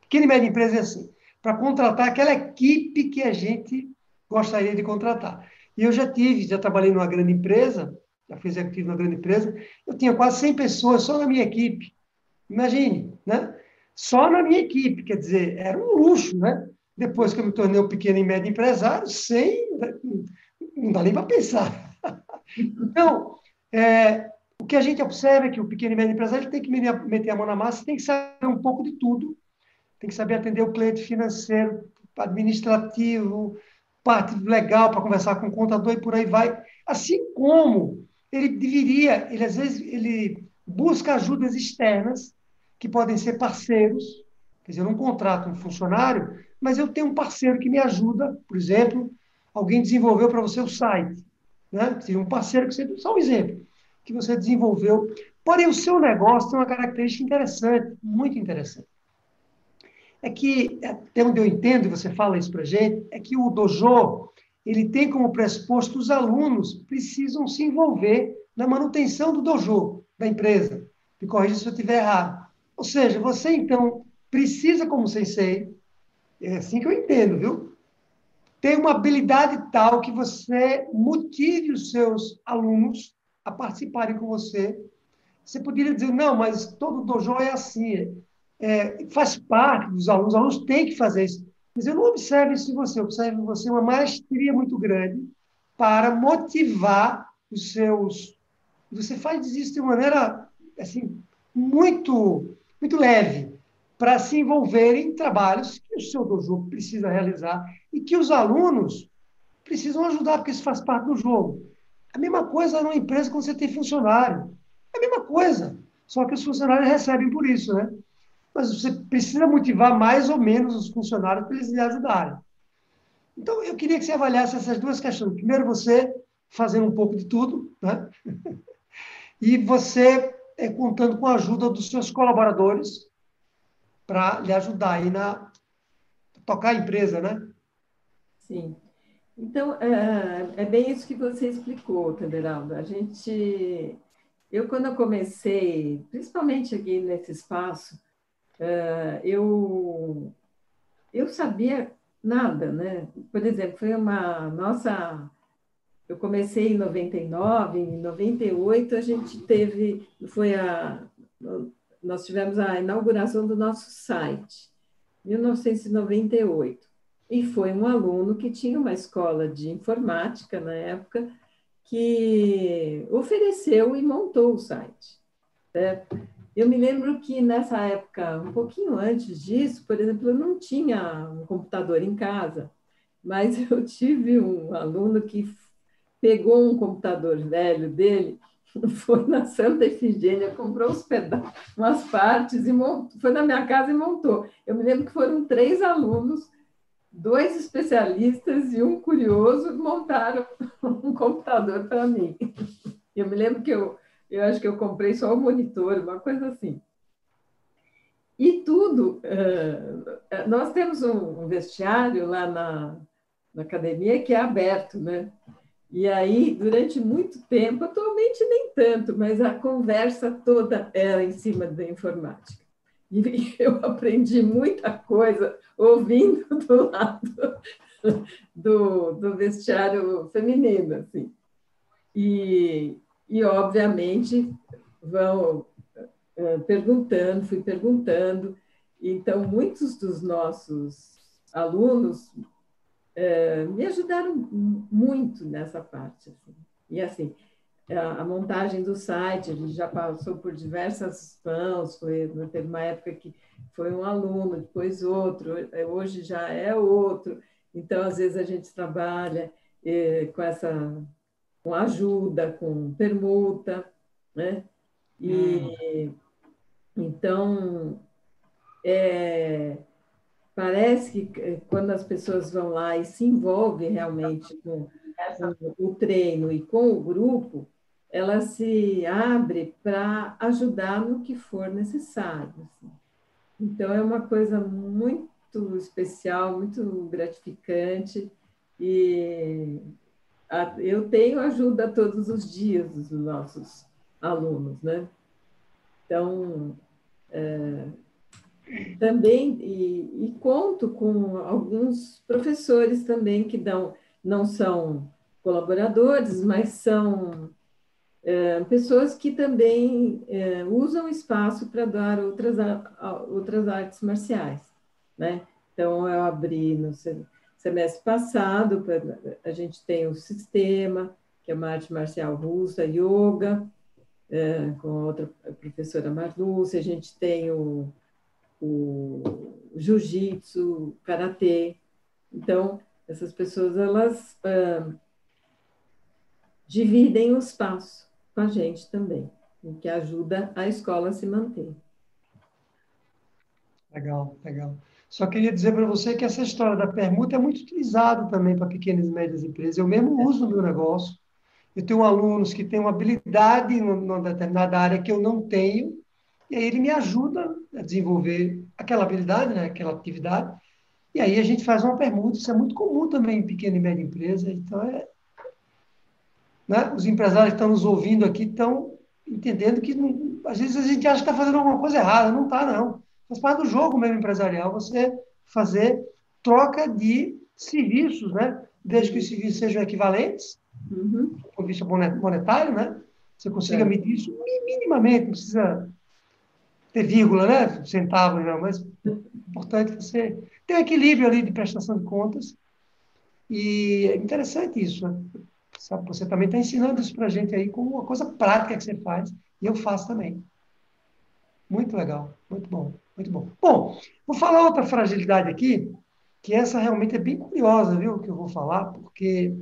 Pequena e média empresa é assim, para contratar aquela equipe que a gente gostaria de contratar. E eu já tive, já trabalhei numa grande empresa, já fui executivo numa grande empresa, eu tinha quase 100 pessoas só na minha equipe. Imagine, né? só na minha equipe, quer dizer, era um luxo, né? Depois que eu me tornei um pequeno e médio empresário, sem, não dá nem para pensar. Então, é, o que a gente observa é que o pequeno e médio empresário tem que meter a mão na massa, tem que saber um pouco de tudo, tem que saber atender o cliente financeiro, administrativo, parte legal para conversar com o contador e por aí vai. Assim como ele deveria, ele às vezes ele busca ajudas externas que podem ser parceiros. Quer dizer, eu não contrato um funcionário, mas eu tenho um parceiro que me ajuda. Por exemplo, alguém desenvolveu para você o site. Né? Seja um parceiro que você. Só um exemplo. Que você desenvolveu. Porém, o seu negócio tem uma característica interessante, muito interessante. É que, até onde eu entendo, e você fala isso para gente, é que o dojo ele tem como pressuposto os alunos precisam se envolver na manutenção do dojo da empresa. Me corrija se eu estiver errado. Ou seja, você então precisa, como sensei, é assim que eu entendo, viu? Ter uma habilidade tal que você motive os seus alunos a participarem com você. Você poderia dizer, não, mas todo dojo é assim, é, faz parte dos alunos, os alunos têm que fazer isso. Mas eu não observo isso em você, eu observo em você uma maestria muito grande para motivar os seus. Você faz isso de maneira assim, muito muito leve para se envolverem em trabalhos que o seu dojo precisa realizar e que os alunos precisam ajudar, porque isso faz parte do jogo. A mesma coisa numa empresa quando você tem funcionário. É a mesma coisa, só que os funcionários recebem por isso, né? Mas você precisa motivar mais ou menos os funcionários para eles lhe ajudarem. Então, eu queria que você avaliasse essas duas questões. Primeiro, você fazendo um pouco de tudo, né? E você é, contando com a ajuda dos seus colaboradores para lhe ajudar aí na tocar a empresa, né? Sim. Então, é, é bem isso que você explicou, Tenderaldo. A gente, eu quando eu comecei, principalmente aqui nesse espaço, é, eu, eu sabia nada, né? Por exemplo, foi uma nossa eu comecei em 99, em 98 a gente teve, foi a, nós tivemos a inauguração do nosso site, 1998. E foi um aluno que tinha uma escola de informática na época, que ofereceu e montou o site. Certo? Eu me lembro que nessa época, um pouquinho antes disso, por exemplo, eu não tinha um computador em casa, mas eu tive um aluno que pegou um computador velho dele, foi na Santa Efigênia, comprou os pedaços, umas partes e montou, foi na minha casa e montou. Eu me lembro que foram três alunos, dois especialistas e um curioso montaram um computador para mim. Eu me lembro que eu eu acho que eu comprei só o monitor, uma coisa assim. E tudo. Uh, nós temos um vestiário lá na, na academia que é aberto, né? E aí, durante muito tempo, atualmente nem tanto, mas a conversa toda era em cima da informática. E eu aprendi muita coisa ouvindo do lado do, do vestiário feminino, assim. E, e, obviamente, vão uh, perguntando, fui perguntando. Então, muitos dos nossos alunos uh, me ajudaram muito nessa parte. Assim. E, assim, a, a, montagem do site, gente já passou por diversas mãos, foi, teve uma época que foi um aluno, depois outro, hoje já é outro. Então, às vezes, a gente trabalha eh, com essa com ajuda, com permuta, né? E hum. então é, parece que é, quando as pessoas vão lá e se envolvem realmente com, com o treino e com o grupo, ela se abre para ajudar no que for necessário. Assim. Então é uma coisa muito especial, muito gratificante e eu tenho ajuda todos os dias dos nossos alunos, né? Então, é, também, e, e, conto com alguns professores também que dão, não são colaboradores, mas são é, pessoas que também é, usam o espaço para dar outras, outras artes marciais, né? Então, eu abri no semestre passado, a gente tem o sistema, que é uma arte marcial russa, yoga, é, com a outra professora Marluce, a gente tem o, o jiu-jitsu, karatê. Então, essas pessoas, elas dividem o espaço com a gente também, o que ajuda a escola a se manter. Legal, legal. Só queria dizer para você que essa história da permuta é muito utilizada também para pequenas e médias empresas. Eu mesmo uso no meu negócio. Eu tenho alunos que têm uma habilidade numa determinada área que eu não tenho, e aí ele me ajuda a desenvolver aquela habilidade, né, aquela atividade, e aí a gente faz uma permuta. Isso é muito comum também em pequena e média empresa. Então, é, né, os empresários que estão nos ouvindo aqui estão entendendo que, às vezes, a gente acha que está fazendo alguma coisa errada. Não está, não faz parte do jogo mesmo empresarial, você fazer troca de serviços, né? Desde que os serviços sejam equivalentes, uhum. do ponto de vista monetário, né? Você consiga é. medir isso minimamente, não precisa ter vírgula, né? Centavos, não, mas é importante você ter um equilíbrio ali de prestação de contas. E é interessante isso. Né? Você também está ensinando isso para a gente aí com uma coisa prática que você faz, e eu faço também. Muito legal, muito bom. Muito bom. Bom, vou falar outra fragilidade aqui, que essa realmente é bem curiosa, viu, que eu vou falar, porque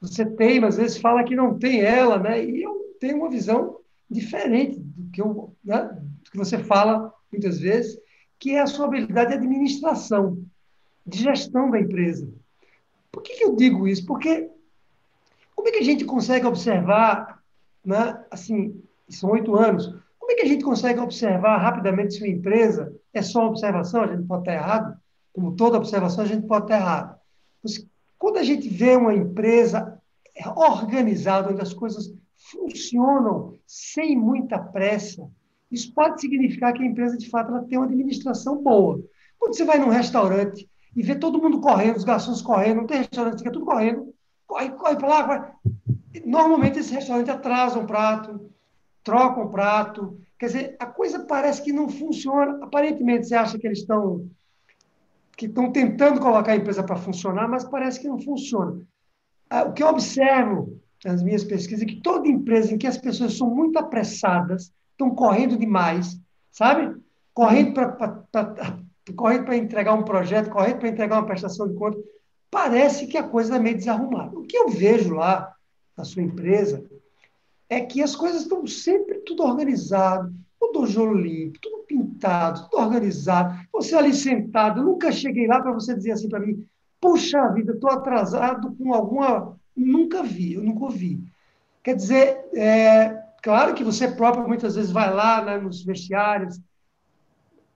você tem, às vezes fala que não tem ela, né? E eu tenho uma visão diferente do que, eu, né? do que você fala muitas vezes, que é a sua habilidade de administração, de gestão da empresa. Por que, que eu digo isso? Porque como é que a gente consegue observar, né? assim, são oito anos, como é que a gente consegue observar rapidamente se uma empresa é só observação? A gente pode estar errado. Como toda observação, a gente pode estar errado. Mas, quando a gente vê uma empresa organizada, onde as coisas funcionam sem muita pressa, isso pode significar que a empresa, de fato, ela tem uma administração boa. Quando você vai num restaurante e vê todo mundo correndo, os garçons correndo, não tem restaurante, fica tudo correndo, corre, corre para lá, corre. Normalmente, esse restaurante atrasa um prato, troca um prato. Quer dizer, a coisa parece que não funciona. Aparentemente, você acha que eles estão que estão tentando colocar a empresa para funcionar, mas parece que não funciona. Ah, o que eu observo nas minhas pesquisas, que toda empresa em que as pessoas são muito apressadas, estão correndo demais, sabe? Correndo para correndo para entregar um projeto, correndo para entregar uma prestação de conta, parece que a coisa está meio desarrumada. O que eu vejo lá na sua empresa é que as coisas estão sempre tudo organizado, o dojo limpo, tudo pintado, tudo organizado. Você ali sentado, eu nunca cheguei lá para você dizer assim para mim, puxa vida, estou atrasado com alguma... Nunca vi, eu nunca ouvi. Quer dizer, é, claro que você próprio muitas vezes vai lá né, nos vestiários,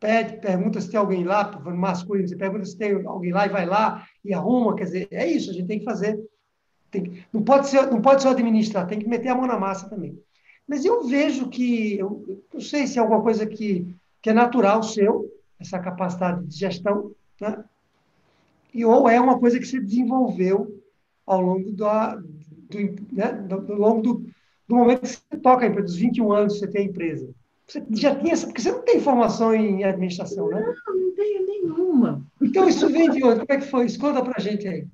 pede, pergunta se tem alguém lá, masculino, você pergunta se tem alguém lá e vai lá e arruma, quer dizer, é isso, a gente tem que fazer. Tem, não, pode ser, não pode só administrar, tem que meter a mão na massa também. Mas eu vejo que, eu não sei se é alguma coisa que, que é natural seu, essa capacidade de gestão, né? e ou é uma coisa que se desenvolveu ao longo do, do, né? do, longo do, do momento que você toca a empresa, dos 21 anos que você tem a empresa. Você já tinha essa, porque você não tem formação em administração, né? Não, não tenho nenhuma. Então isso vem de onde? Como é que foi? Esconda para a gente aí.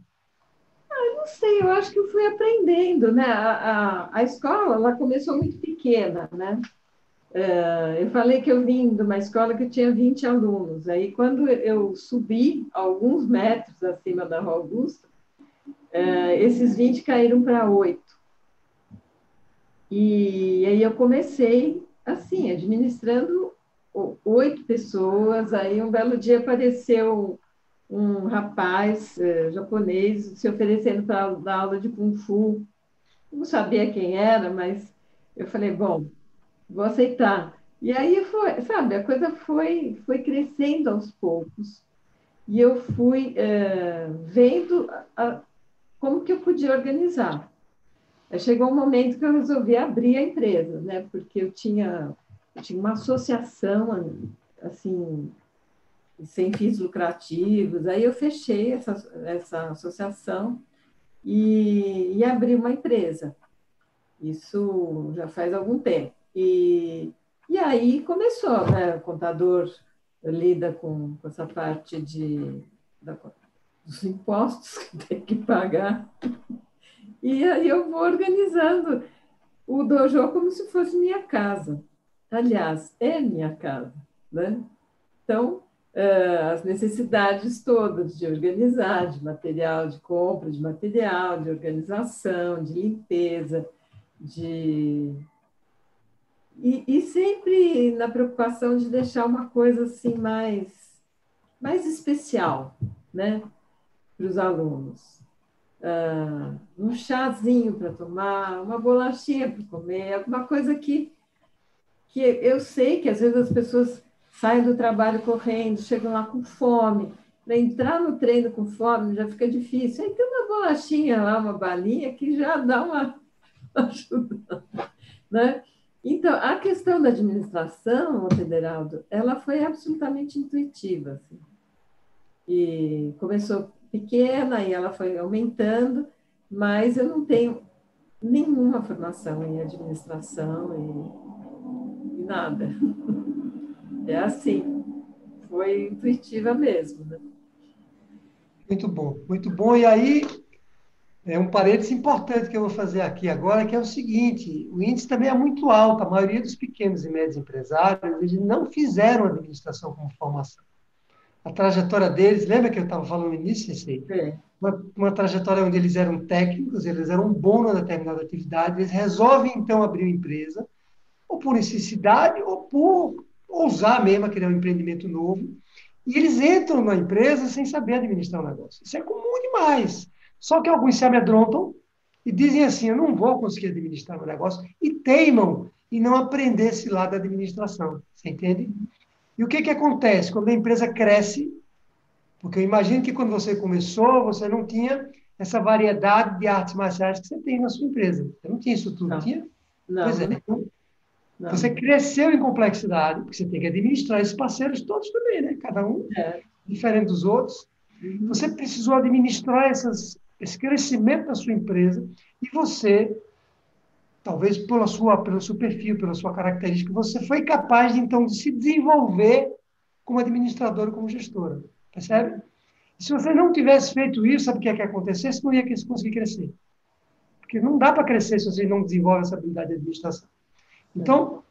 Ah, eu não sei, eu acho que eu fui aprendendo, né? A, a, a escola, ela começou muito pequena, né? Uh, eu falei que eu vim de uma escola que tinha 20 alunos. Aí, quando eu subi alguns metros acima da Rua Augusta, uh, esses 20 caíram para 8. E aí eu comecei assim, administrando oito pessoas. Aí um belo dia apareceu um rapaz eh, japonês se oferecendo para dar aula de Kung Fu. Não sabia quem era, mas eu falei, bom, vou aceitar. E aí foi, sabe, a coisa foi, foi crescendo aos poucos. E eu fui eh, vendo a, como que eu podia organizar. Chegou um momento que eu resolvi abrir a empresa, né? Porque eu tinha, eu tinha uma associação, assim, sem fins lucrativos. Aí eu fechei essa, essa associação e, e abri uma empresa. Isso já faz algum tempo. E, e aí começou, né? O contador lida com, com essa parte de, da, dos impostos que tem que pagar. E aí eu vou organizando o dojo como se fosse minha casa. Aliás, é minha casa, né? Então, as necessidades todas de organizar, de material, de compra de material, de organização, de limpeza, de e, e, sempre na preocupação de deixar uma coisa assim mais mais especial, né, para os alunos. Uh, um chazinho para tomar, uma bolachinha para comer, alguma coisa que, que eu sei que às vezes as pessoas saem do trabalho correndo, chegam lá com fome. Para entrar no treino com fome já fica difícil. Aí tem uma bolachinha lá, uma balinha, que já dá uma ajuda. Né? Então, a questão da administração, Federaldo, ela foi absolutamente intuitiva. Assim. E começou pequena e ela foi aumentando, mas eu não tenho nenhuma formação em administração e, e nada. É assim, foi intuitiva mesmo. Né? Muito bom, muito bom. E aí, é um parênteses importante que eu vou fazer aqui agora, que é o seguinte: o índice também é muito alto. A maioria dos pequenos e médios empresários eles não fizeram administração como formação a trajetória deles, lembra que eu estava falando no início, Ceci? É. Uma, uma, trajetória onde eles eram técnicos, eles eram bons numa determinada atividade, eles resolvem então abrir uma empresa, ou por necessidade, ou por ousar mesmo criar um empreendimento novo, e eles entram na empresa sem saber administrar o negócio. Isso é comum demais. Só que alguns se amedrontam e dizem assim: eu não vou conseguir administrar o negócio, e teimam em não aprender esse lado da administração. Você entende? E o que, que acontece quando a empresa cresce? Porque eu imagino que quando você começou, você não tinha essa variedade de artes marciais que você tem na sua empresa. Você não tinha isso tudo, não. tinha? Não. Pois é. Então, você cresceu em complexidade, porque você tem que administrar esses parceiros todos também, né? Cada um é. diferente dos outros. Uhum. Você precisou administrar essas, esse crescimento da sua empresa e você talvez pela sua, pelo seu perfil, pela sua característica, você foi capaz de, então de se desenvolver como administradora, como gestora, percebe? E se você não tivesse feito isso, sabe o que é que acontecesse? Não ia conseguir crescer. Porque não dá para crescer se você não desenvolve essa habilidade de administração. Então,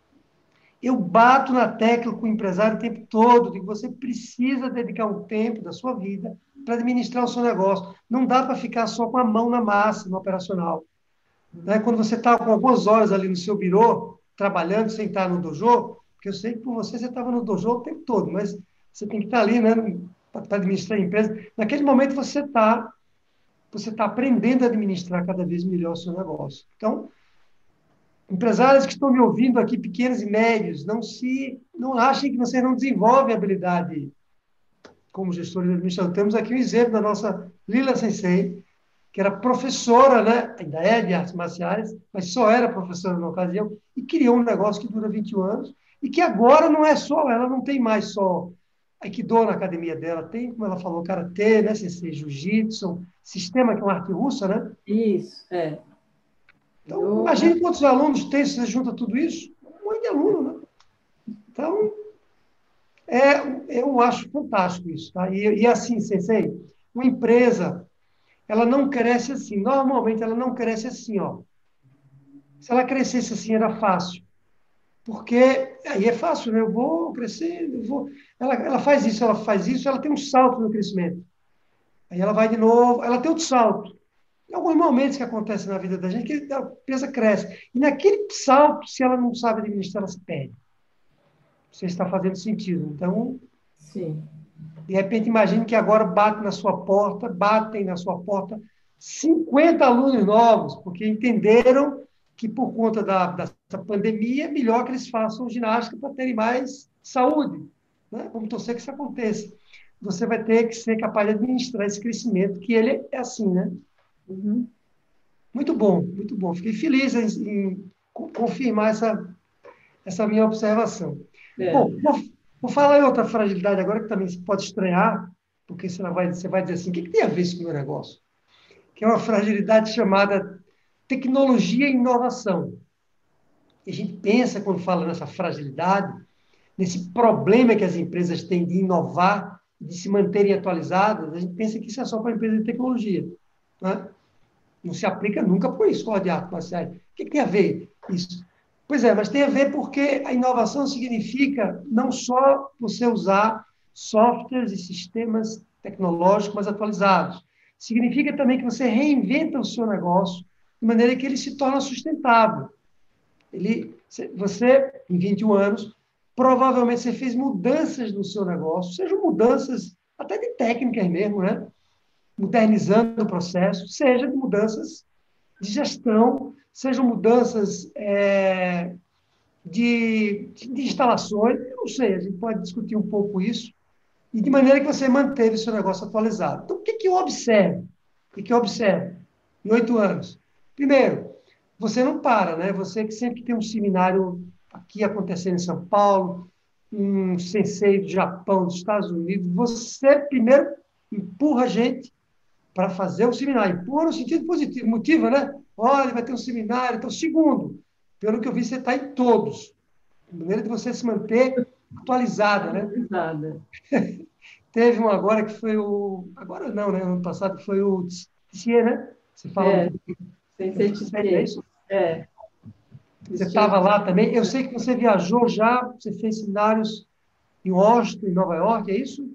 eu bato na tecla com o empresário o tempo todo de que você precisa dedicar um tempo da sua vida para administrar o seu negócio. Não dá para ficar só com a mão na massa, no operacional. Né? Quando você está com algumas horas ali no seu birô, trabalhando, sem estar no dojo, porque eu sei que por você você estava no dojo o tempo todo, mas você tem que estar ali, né, para administrar a empresa. Naquele momento você está você está aprendendo a administrar cada vez melhor o seu negócio. Então, empresários que estão me ouvindo aqui, pequenos e médios, não se não achem que vocês não desenvolvem habilidade como gestores de administração. Temos aqui um exemplo da nossa Lila Sensei, que era professora, né? ainda é de artes marciais, mas só era professora na ocasião, e criou um negócio que dura 21 anos, e que agora não é só, ela não tem mais só Aikido na academia dela, tem, como ela falou, Karatê, né, Sensei, Jiu-Jitsu, sistema que é uma arte russa, né? Isso, é. Então, Eu... imagine quantos alunos tem se você junta tudo isso. Um monte de aluno, né? Então, é, eu acho fantástico isso. Tá? E, e assim, Sensei, uma empresa, ela não cresce assim. Normalmente, ela não cresce assim. Ó. Se ela crescesse assim, era fácil. Porque aí é fácil, né? Eu vou crescer, eu vou. Ela, ela faz isso, ela faz isso, ela tem um salto no crescimento. Aí ela vai de novo, ela tem outro salto. Alguns momentos que acontecem na vida da gente, que a empresa cresce. E naquele salto, se ela não sabe administrar, ela se perde. Você está fazendo sentido. Então, Sim. de repente, imagine que agora bate na sua porta, batem na sua porta 50 alunos novos, porque entenderam que por conta da, dessa pandemia é melhor que eles façam ginástica para terem mais saúde. Né? Vamos torcer que isso aconteça. Você vai ter que ser capaz de administrar esse crescimento, que ele é assim, né? Uhum. Muito bom, muito bom. Fiquei feliz em, em confirmar essa, essa minha observação. É. Bom, vou, vou, falar em outra fragilidade agora que também se pode estranhar, porque você vai, você vai dizer assim, o que, que tem a ver isso com o meu negócio? Que é uma fragilidade chamada tecnologia e inovação. E a gente pensa, quando fala nessa fragilidade, nesse problema que as empresas têm de inovar, de se manterem atualizadas, a gente pensa que isso é só para a empresa de tecnologia. Né? Não se aplica nunca a escola de arte marciais. O que, que tem a ver isso? Pois é, mas tem a ver porque a inovação significa não só você usar softwares e sistemas tecnológicos mais atualizados. Significa também que você reinventa o seu negócio de maneira que ele se torna sustentável. Ele, você, em 21 anos, provavelmente você fez mudanças no seu negócio, sejam mudanças até de técnicas mesmo, né? Modernizando o processo, seja de mudanças de gestão, sejam mudanças é, de, de, instalações, não sei, a gente pode discutir um pouco isso, e de maneira que você manteve o seu negócio atualizado. Então, o que, que eu observo? O que, que eu observo em oito anos? Primeiro, você não para, né? Você que sempre tem um seminário aqui acontecendo em São Paulo, um sensei do Japão, dos Estados Unidos, você primeiro empurra a gente para fazer o seminário. Empurra no sentido positivo, motiva, né? Olha, vai ter um seminário. Então, segundo, pelo que eu vi, você está em todos. De maneira de você se manter atualizada, né? Atualizada. Teve um agora que foi o... Agora não, né? Ano passado foi o Tissier, né? Você falou... É. Sensei Tissier. É. Você estava lá também. Eu sei que você viajou já, você fez seminários em Washington, em Nova York, é isso?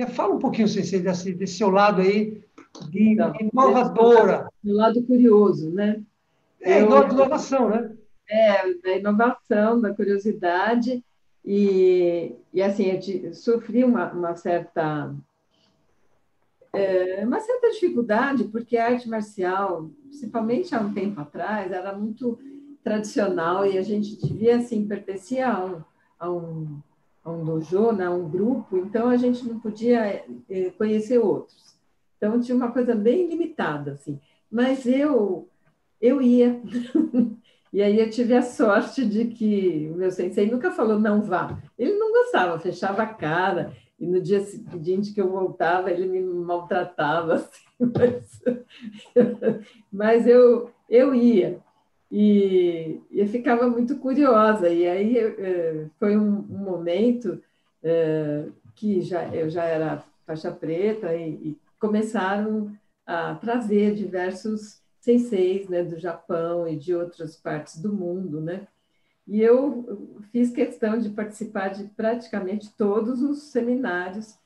Quer falar um pouquinho, Sensei, desse, desse seu lado aí de então, inovadora. Do lado curioso, né? É, Eu, inovação, né? É, da inovação, da curiosidade. E, e assim, eu sofri uma, uma certa é, uma certa dificuldade, porque a arte marcial, principalmente há um tempo atrás, era muito tradicional e a gente devia, assim, pertencia a um, a um, um dojo, né, um grupo, então a gente não podia é, conhecer outros. Então tinha uma coisa bem limitada, assim. Mas eu, eu ia. e aí eu tive a sorte de que o meu sensei nunca falou não vá. Ele não gostava, fechava a cara. E no dia seguinte que eu voltava, ele me maltratava, assim, mas, mas eu, eu ia. E eu ficava muito curiosa. E aí eh, foi um, momento eh, que já, eu já era faixa preta e, e começaram a trazer diversos senseis né, do Japão e de outras partes do mundo, né? E eu fiz questão de participar de praticamente todos os seminários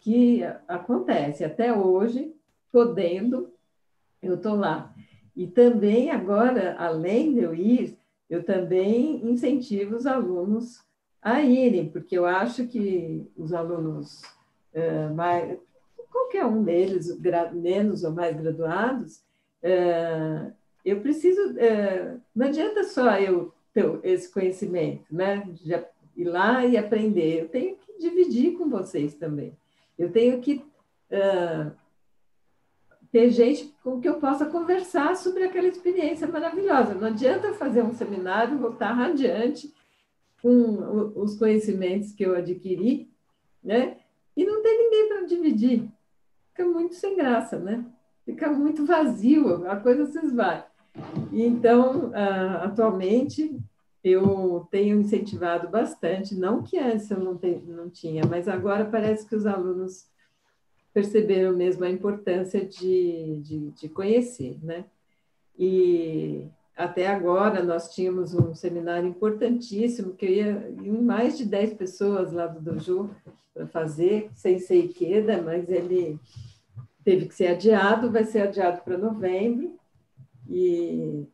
que acontecem. Até hoje, podendo, eu estou lá. E também agora, além de eu ir, eu também incentivo os alunos a irem, porque eu acho que os alunos uh, mais, qualquer um deles, menos ou mais graduados, uh, eu preciso, uh, não adianta só eu ter esse conhecimento, né, de ir lá e aprender, eu tenho que dividir com vocês também. Eu tenho que ter gente com que eu possa conversar sobre aquela experiência maravilhosa. Não adianta fazer um seminário, voltar radiante com os conhecimentos que eu adquiri, né? E não tem ninguém para dividir. Fica muito sem graça, né? Fica muito vazio, a coisa se esvai. Então, uh, atualmente, eu tenho incentivado bastante, não que antes eu não, te, não tinha, mas agora parece que os alunos perceberam mesmo a importância de, de, de conhecer, né? E até agora nós tínhamos um seminário importantíssimo que eu ia em mais de 10 pessoas lá do dojo para fazer, sem ser Ikeda, mas ele teve que ser adiado, vai ser adiado para novembro. E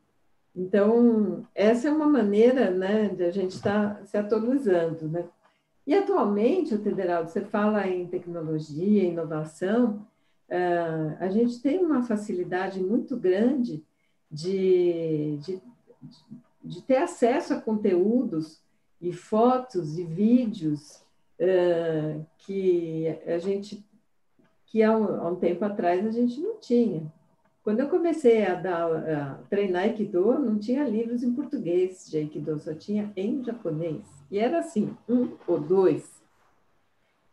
então essa é uma maneira, né, de a gente estar tá se atualizando, né? E atualmente, o Federaldo, você fala em tecnologia, inovação, uh, a gente tem uma facilidade muito grande de, de, de ter acesso a conteúdos e fotos e vídeos uh, que a gente que há um, há um, tempo atrás a gente não tinha. Quando eu comecei a, dar, a treinar Aikido, não tinha livros em português de Aikido, só tinha em japonês. E era assim, um ou dois.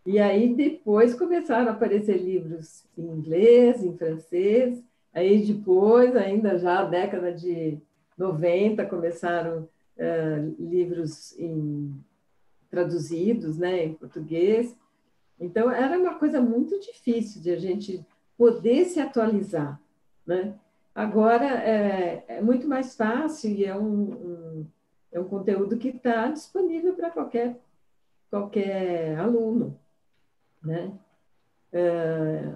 E aí depois começaram a aparecer livros em inglês, em francês. Aí depois, ainda já na década de 90, começaram uh, livros em, traduzidos né, em português. Então, era uma coisa muito difícil de a gente poder se atualizar. Né? Agora, é, é muito mais fácil e é um, um um conteúdo que está disponível para qualquer, qualquer aluno. Né? É,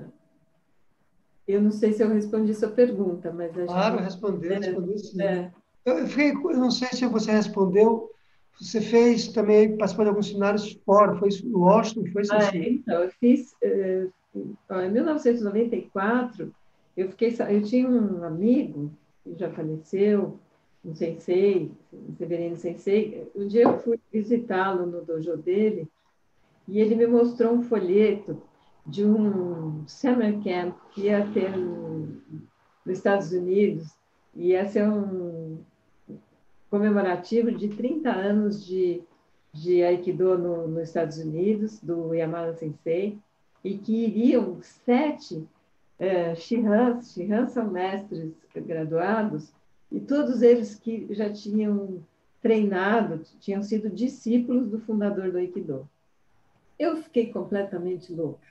eu não sei se eu respondi sua pergunta, mas... A claro, gente... respondeu, é, respondeu sim. É. Eu, fiquei, eu não sei se você respondeu, você fez também, participou de alguns seminários fora, foi em Washington, foi ah, é, então, eu fiz... Uh, em 1994, eu, fiquei, eu tinha um amigo que já faleceu, um sensei, um Severino Sensei, um dia eu fui visitá-lo no dojo dele e ele me mostrou um folheto de um summer camp que ia ter no, nos Estados Unidos, e ia ser um comemorativo de 30 anos de, de Aikido no, nos Estados Unidos, do Yamada Sensei, e que iriam sete eh, Shihans, Shihans são mestres graduados, e todos eles que já tinham treinado, tinham sido discípulos do fundador do Aikido. Eu fiquei completamente louca.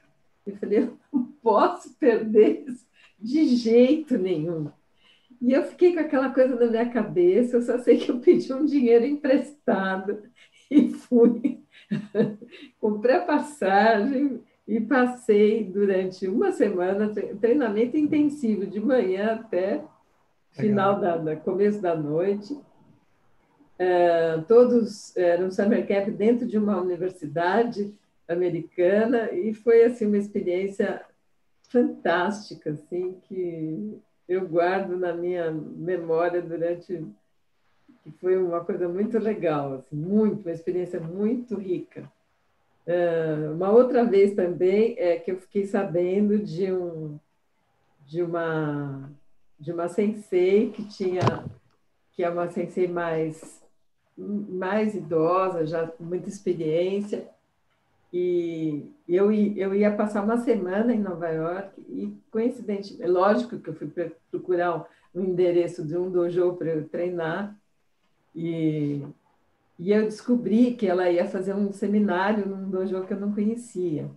Eu falei, eu não posso perder isso de jeito nenhum. E eu fiquei com aquela coisa na minha cabeça, eu só sei que eu pedi um dinheiro emprestado e fui. Comprei a passagem e passei durante uma semana treinamento intensivo, de manhã até final da, da, começo da noite. Uh, todos eram summer camp dentro de uma universidade americana e foi assim uma experiência fantástica assim que eu guardo na minha memória durante que foi uma coisa muito legal assim, muito uma experiência muito rica uh, uma outra vez também é que eu fiquei sabendo de um de uma de uma sensei que tinha que é uma sensei mais mais idosa, já muita experiência. E eu, eu ia passar uma semana em Nova York e, coincidentemente, é lógico que eu fui procurar um endereço de um dojo para eu treinar e, e eu descobri que ela ia fazer um seminário num dojo que eu não conhecia.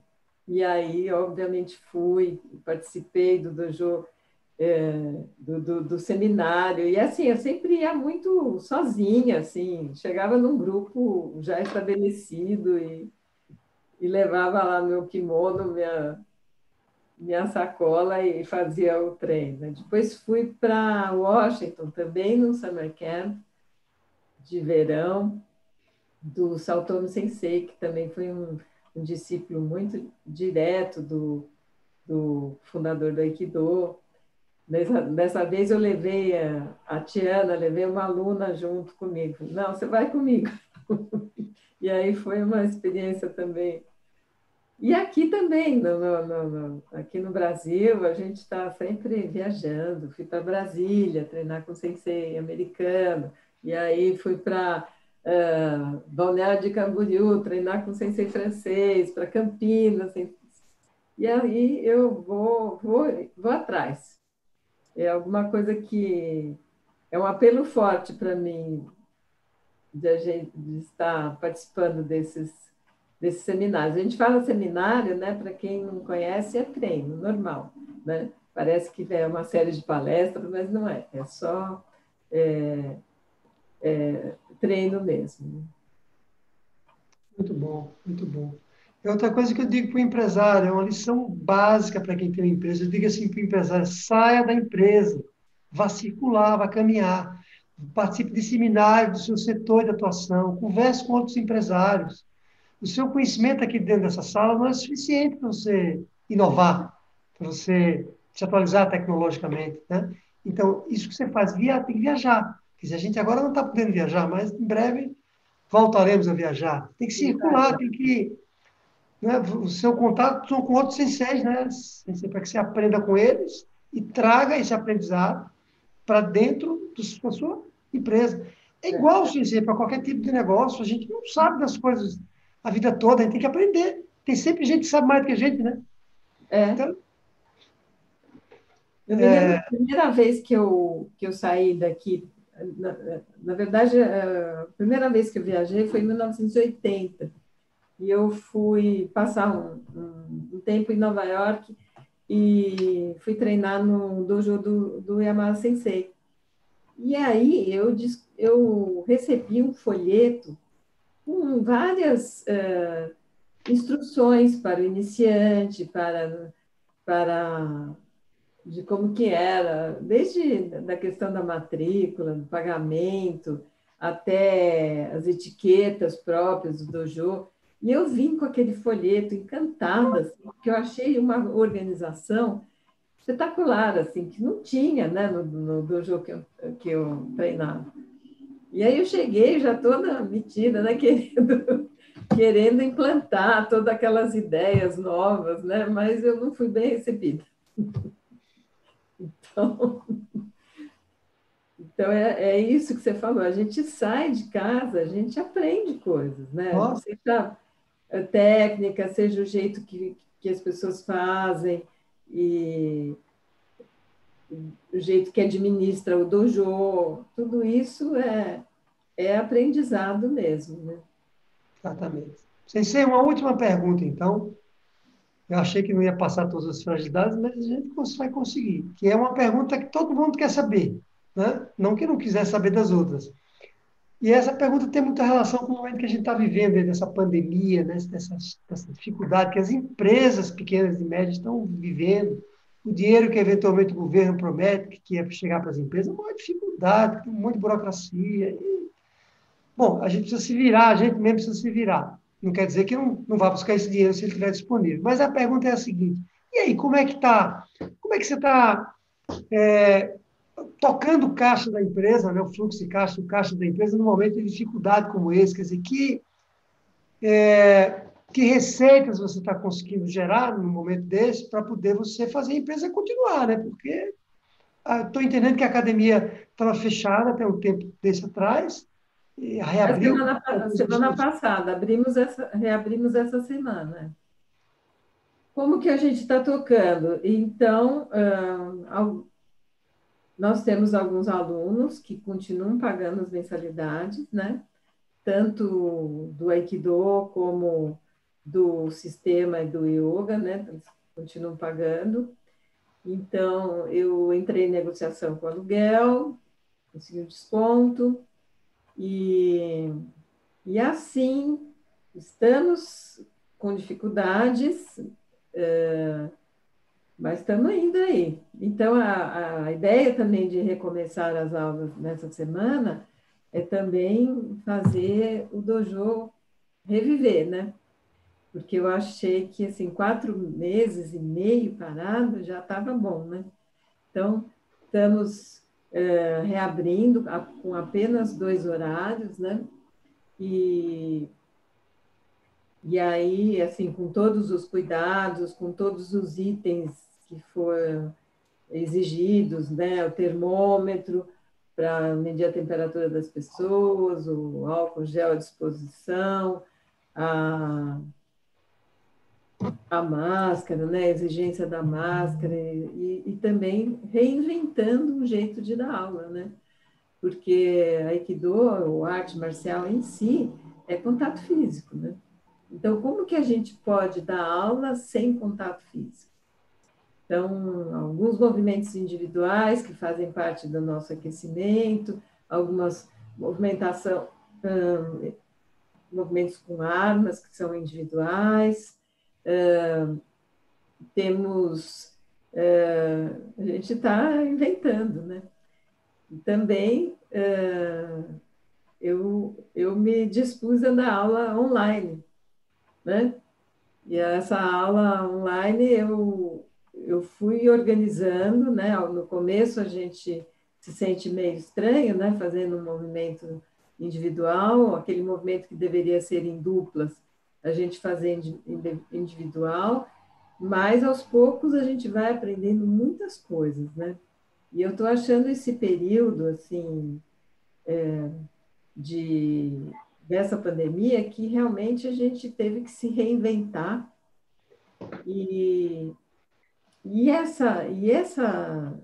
E aí, obviamente, fui, participei do dojo é, do, do, do, seminário. E assim, eu sempre ia muito sozinha, assim, chegava num grupo já estabelecido e, e levava lá meu kimono, minha, minha sacola e fazia o treino. Né? Depois fui para Washington também no Summer Camp de verão do Saltomo Sensei, que também foi um, um discípulo muito direto do, do fundador do Aikido. Dessa, dessa vez eu levei a, a Tiana, levei uma aluna junto comigo. Não, você vai comigo. e aí foi uma experiência também. E aqui também, no, no, no, aqui no Brasil, a gente está sempre viajando. Fui para Brasília treinar com sensei americano, e aí fui para uh, Balneário de Camboriú treinar com sensei francês, para Campinas. E aí eu vou, vou, vou atrás é alguma coisa que é um apelo forte para mim de, a gente, de estar participando desses, desses seminários. A gente fala seminário, né? Para quem não conhece, é treino normal, né? Parece que é uma série de palestras, mas não é. É só é, é, treino mesmo. Muito bom, muito bom. É outra coisa que eu digo para o empresário, é uma lição básica para quem tem uma empresa. Eu digo assim para o empresário: saia da empresa, vá circular, vá caminhar, participe de seminários do seu setor de atuação, converse com outros empresários. O seu conhecimento aqui dentro dessa sala não é suficiente para você inovar, para você se atualizar tecnologicamente. Né? Então, isso que você faz, via, tem que viajar. Quer dizer, a gente agora não está podendo viajar, mas em breve voltaremos a viajar. Tem que circular, tem que né, o seu contato com outros senseis, né, para que você aprenda com eles e traga esse aprendizado para dentro da sua empresa. É igual, sensei, para qualquer tipo de negócio, a gente não sabe das coisas a vida toda, a gente tem que aprender. Tem sempre gente que sabe mais do que a gente, né? É. Então, eu me lembro é... a primeira vez que eu, que eu saí daqui, na, na verdade, a primeira vez que eu viajei foi em 1980 e eu fui passar um, um, um, tempo em Nova York e fui treinar no dojo do, do Yamada Sensei. E aí eu, eu recebi um folheto com várias uh, instruções para o iniciante, para, para de como que era, desde da questão da matrícula, do pagamento, até as etiquetas próprias do dojo. E eu vim com aquele folheto encantada, assim, porque eu achei uma organização espetacular, assim, que não tinha né, no, no dojo que eu, que eu treinava. E aí eu cheguei já toda metida, né, querendo, querendo implantar todas aquelas ideias novas, né, mas eu não fui bem recebida. Então, então é, é isso que você falou, a gente sai de casa, a gente aprende coisas, né? Nossa. Você está técnica, seja o jeito que, que as pessoas fazem e o jeito que administra o dojo, tudo isso é, é aprendizado mesmo. Né? Exatamente. Sensei, uma última pergunta, então. Eu achei que não ia passar todas as fragilidades, mas a gente vai conseguir. Que é uma pergunta que todo mundo quer saber. Né? Não que não quiser saber das outras. E essa pergunta tem muita relação com o momento que a gente está vivendo, dessa pandemia, né? dessa dificuldade que as empresas pequenas e médias estão vivendo, o dinheiro que eventualmente o governo promete que ia chegar para as empresas, uma dificuldade, um de burocracia. E... Bom, a gente precisa se virar, a gente mesmo precisa se virar. Não quer dizer que não, não vá buscar esse dinheiro se ele estiver disponível. Mas a pergunta é a seguinte: e aí, como é que está? Como é que você está é, tocando o caixa da empresa, né, o fluxo de caixa, o caixa da empresa, num momento de dificuldade como esse, quer dizer, que, é, que receitas você está conseguindo gerar num momento desse para poder você fazer a empresa continuar, né? Porque estou entendendo que a academia estava fechada até um tempo desse atrás, e reabriu. semana, semana passada, abrimos essa, reabrimos essa semana. Como que a gente está tocando? Então, nós temos alguns alunos que continuam pagando as mensalidades, né? Tanto do Aikido como do sistema e do yoga, né? Eles continuam pagando. Então, eu entrei em negociação com o aluguel, consegui um desconto, e, e assim estamos com dificuldades, é, mas estamos indo aí. Então, a, a ideia também de recomeçar as aulas nessa semana é também fazer o dojo reviver, né? Porque eu achei que, assim, quatro meses e meio parado já estava bom, né? Então, estamos é, reabrindo a, com apenas dois horários, né? E, e aí, assim, com todos os cuidados, com todos os itens que foram exigidos, né? O termômetro para medir a temperatura das pessoas, o álcool gel à disposição, a a máscara, né, a exigência da máscara e, e, também reinventando um jeito de dar aula, né? Porque a Aikido, o arte marcial em si, é contato físico, né? Então, como que a gente pode dar aula sem contato físico? Então, alguns movimentos individuais que fazem parte do nosso aquecimento, algumas movimentação, hum, movimentos com armas que são individuais, Uh, temos. Uh, a gente está inventando, né? Também eu, eu me dispus a dar aula online, né? E essa aula online eu, eu fui organizando, né? No começo a gente se sente meio estranho, né? Fazendo um movimento individual, aquele movimento que deveria ser em duplas, a gente fazer individual, mas aos poucos a gente vai aprendendo muitas coisas, né? E eu estou achando esse período, assim, é, de, dessa pandemia que realmente a gente teve que se reinventar e, e essa e essa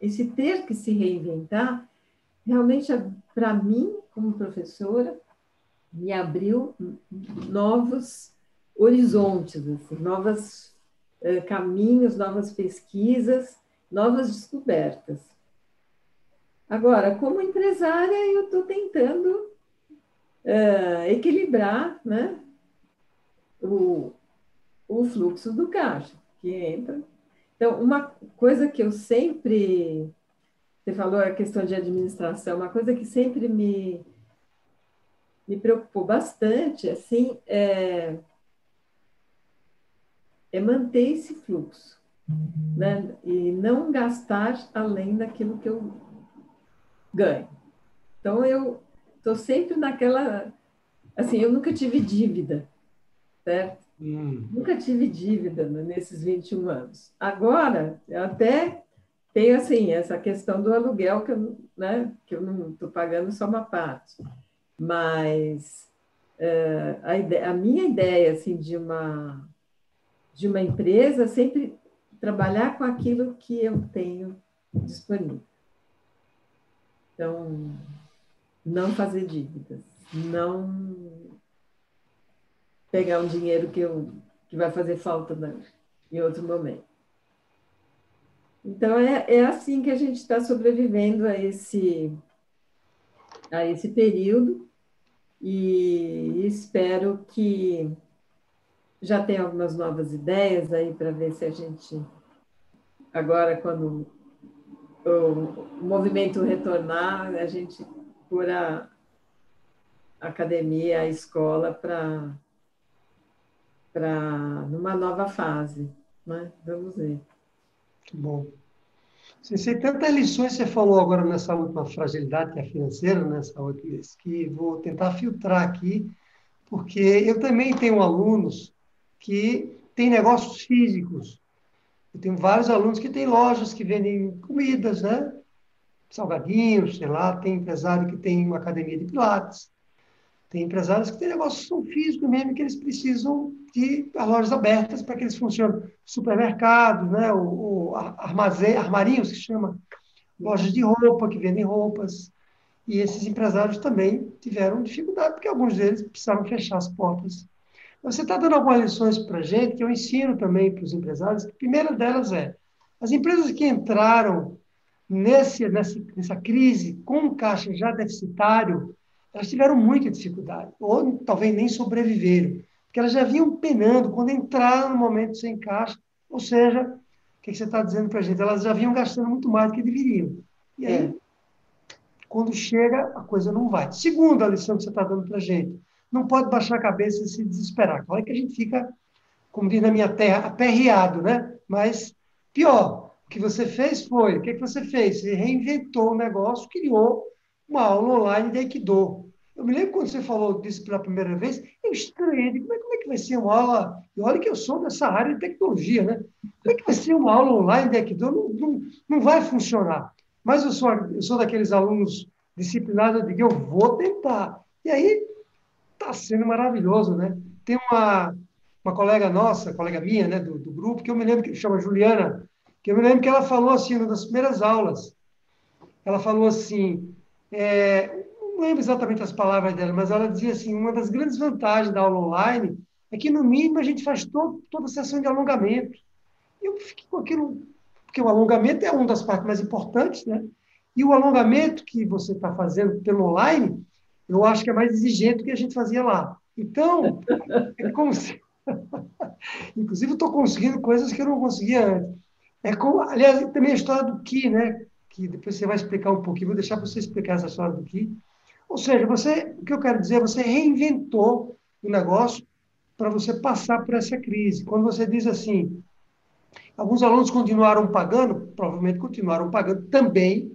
esse ter que se reinventar realmente para mim como professora me abriu novos horizontes, assim, novos eh, caminhos, novas pesquisas, novas descobertas. Agora, como empresária, eu estou tentando uh, equilibrar né, o, o fluxo do caixa que entra. Então, uma coisa que eu sempre. Você falou a questão de administração, uma coisa que sempre me me preocupou bastante, assim, é, é manter esse fluxo, uhum. né? E não gastar além daquilo que eu ganho. Então, eu estou sempre naquela... Assim, eu nunca tive dívida, certo? Hum. Nunca tive dívida nesses 21 anos. Agora, até tenho, assim, essa questão do aluguel que eu, né, que eu não estou pagando só uma parte mas uh, a, ideia, a, minha ideia assim de uma de uma empresa é sempre trabalhar com aquilo que eu tenho disponível. Então, não fazer dívidas, não pegar um dinheiro que, eu, que vai fazer falta em outro momento. Então, é, é assim que a gente está sobrevivendo a esse a esse período e espero que já tenha algumas novas ideias aí para ver se a gente agora quando o movimento retornar a gente por a academia, a escola para para numa nova fase, né? Vamos ver. Muito bom. Sei tantas lições que você falou agora nessa última fragilidade que é financeira, nessa última que vou tentar filtrar aqui, porque eu também tenho alunos que têm negócios físicos. Eu tenho vários alunos que têm lojas que vendem comidas, né? Salgadinhos, sei lá, tem empresário que tem uma academia de pilates, tem empresários que têm negócios são físicos mesmo, que eles precisam de lojas abertas para que eles funcionem. Supermercados, né? o, o armazém, armarinhos, que chama, lojas de roupa, que vendem roupas. E esses empresários também tiveram dificuldade, porque alguns deles precisaram fechar as portas. Você está dando algumas lições para a gente, que eu ensino também para os empresários. A primeira delas é, As empresas que entraram nesse, nessa, nessa crise com caixa já deficitário, elas tiveram muita dificuldade, ou talvez nem sobreviveram, porque elas já vinham penando quando entraram no momento sem caixa, ou seja, o que você está dizendo para a gente? Elas já vinham gastando muito mais do que deveriam. E aí, é. quando chega, a coisa não vai. Segunda lição que você está dando para a gente, não pode baixar a cabeça e se desesperar. Claro que a gente fica, como diz na minha terra, aperreado, né? Mas pior, o que você fez foi, o que, que você fez? Você reinventou o negócio, criou uma aula online de Aikido. Eu me lembro quando você falou disso pela primeira vez, eu estranhei, como é, como é que vai ser uma aula? E olha que eu sou dessa área de tecnologia, né? Como é que vai ser uma aula online de Aikido? Não, não, não vai funcionar. Mas eu sou, eu sou daqueles alunos disciplinados, eu digo, eu vou tentar. E aí, está sendo maravilhoso, né? Tem uma, uma colega nossa, colega minha, né, do, do grupo, que eu me lembro que chama Juliana, que eu me lembro que ela falou assim, numa das primeiras aulas, ela falou assim, é, não lembro exatamente as palavras dela, mas ela dizia assim, uma das grandes vantagens da aula online é que, no mínimo, a gente faz toda a sessão de alongamento. Eu fiquei com aquilo, porque o alongamento é uma das partes mais importantes, né? E o alongamento que você está fazendo pelo online, eu acho que é mais exigente do que a gente fazia lá. Então, é como se... Inclusive, estou conseguindo coisas que eu não conseguia antes. É como, aliás, também a história do Ki, né? Que depois você vai explicar um pouquinho, vou deixar você explicar essa história Ki. Ou seja, você, o que eu quero dizer, você reinventou o negócio para você passar por essa crise. Quando você diz assim, alguns alunos continuaram pagando, provavelmente continuaram pagando também.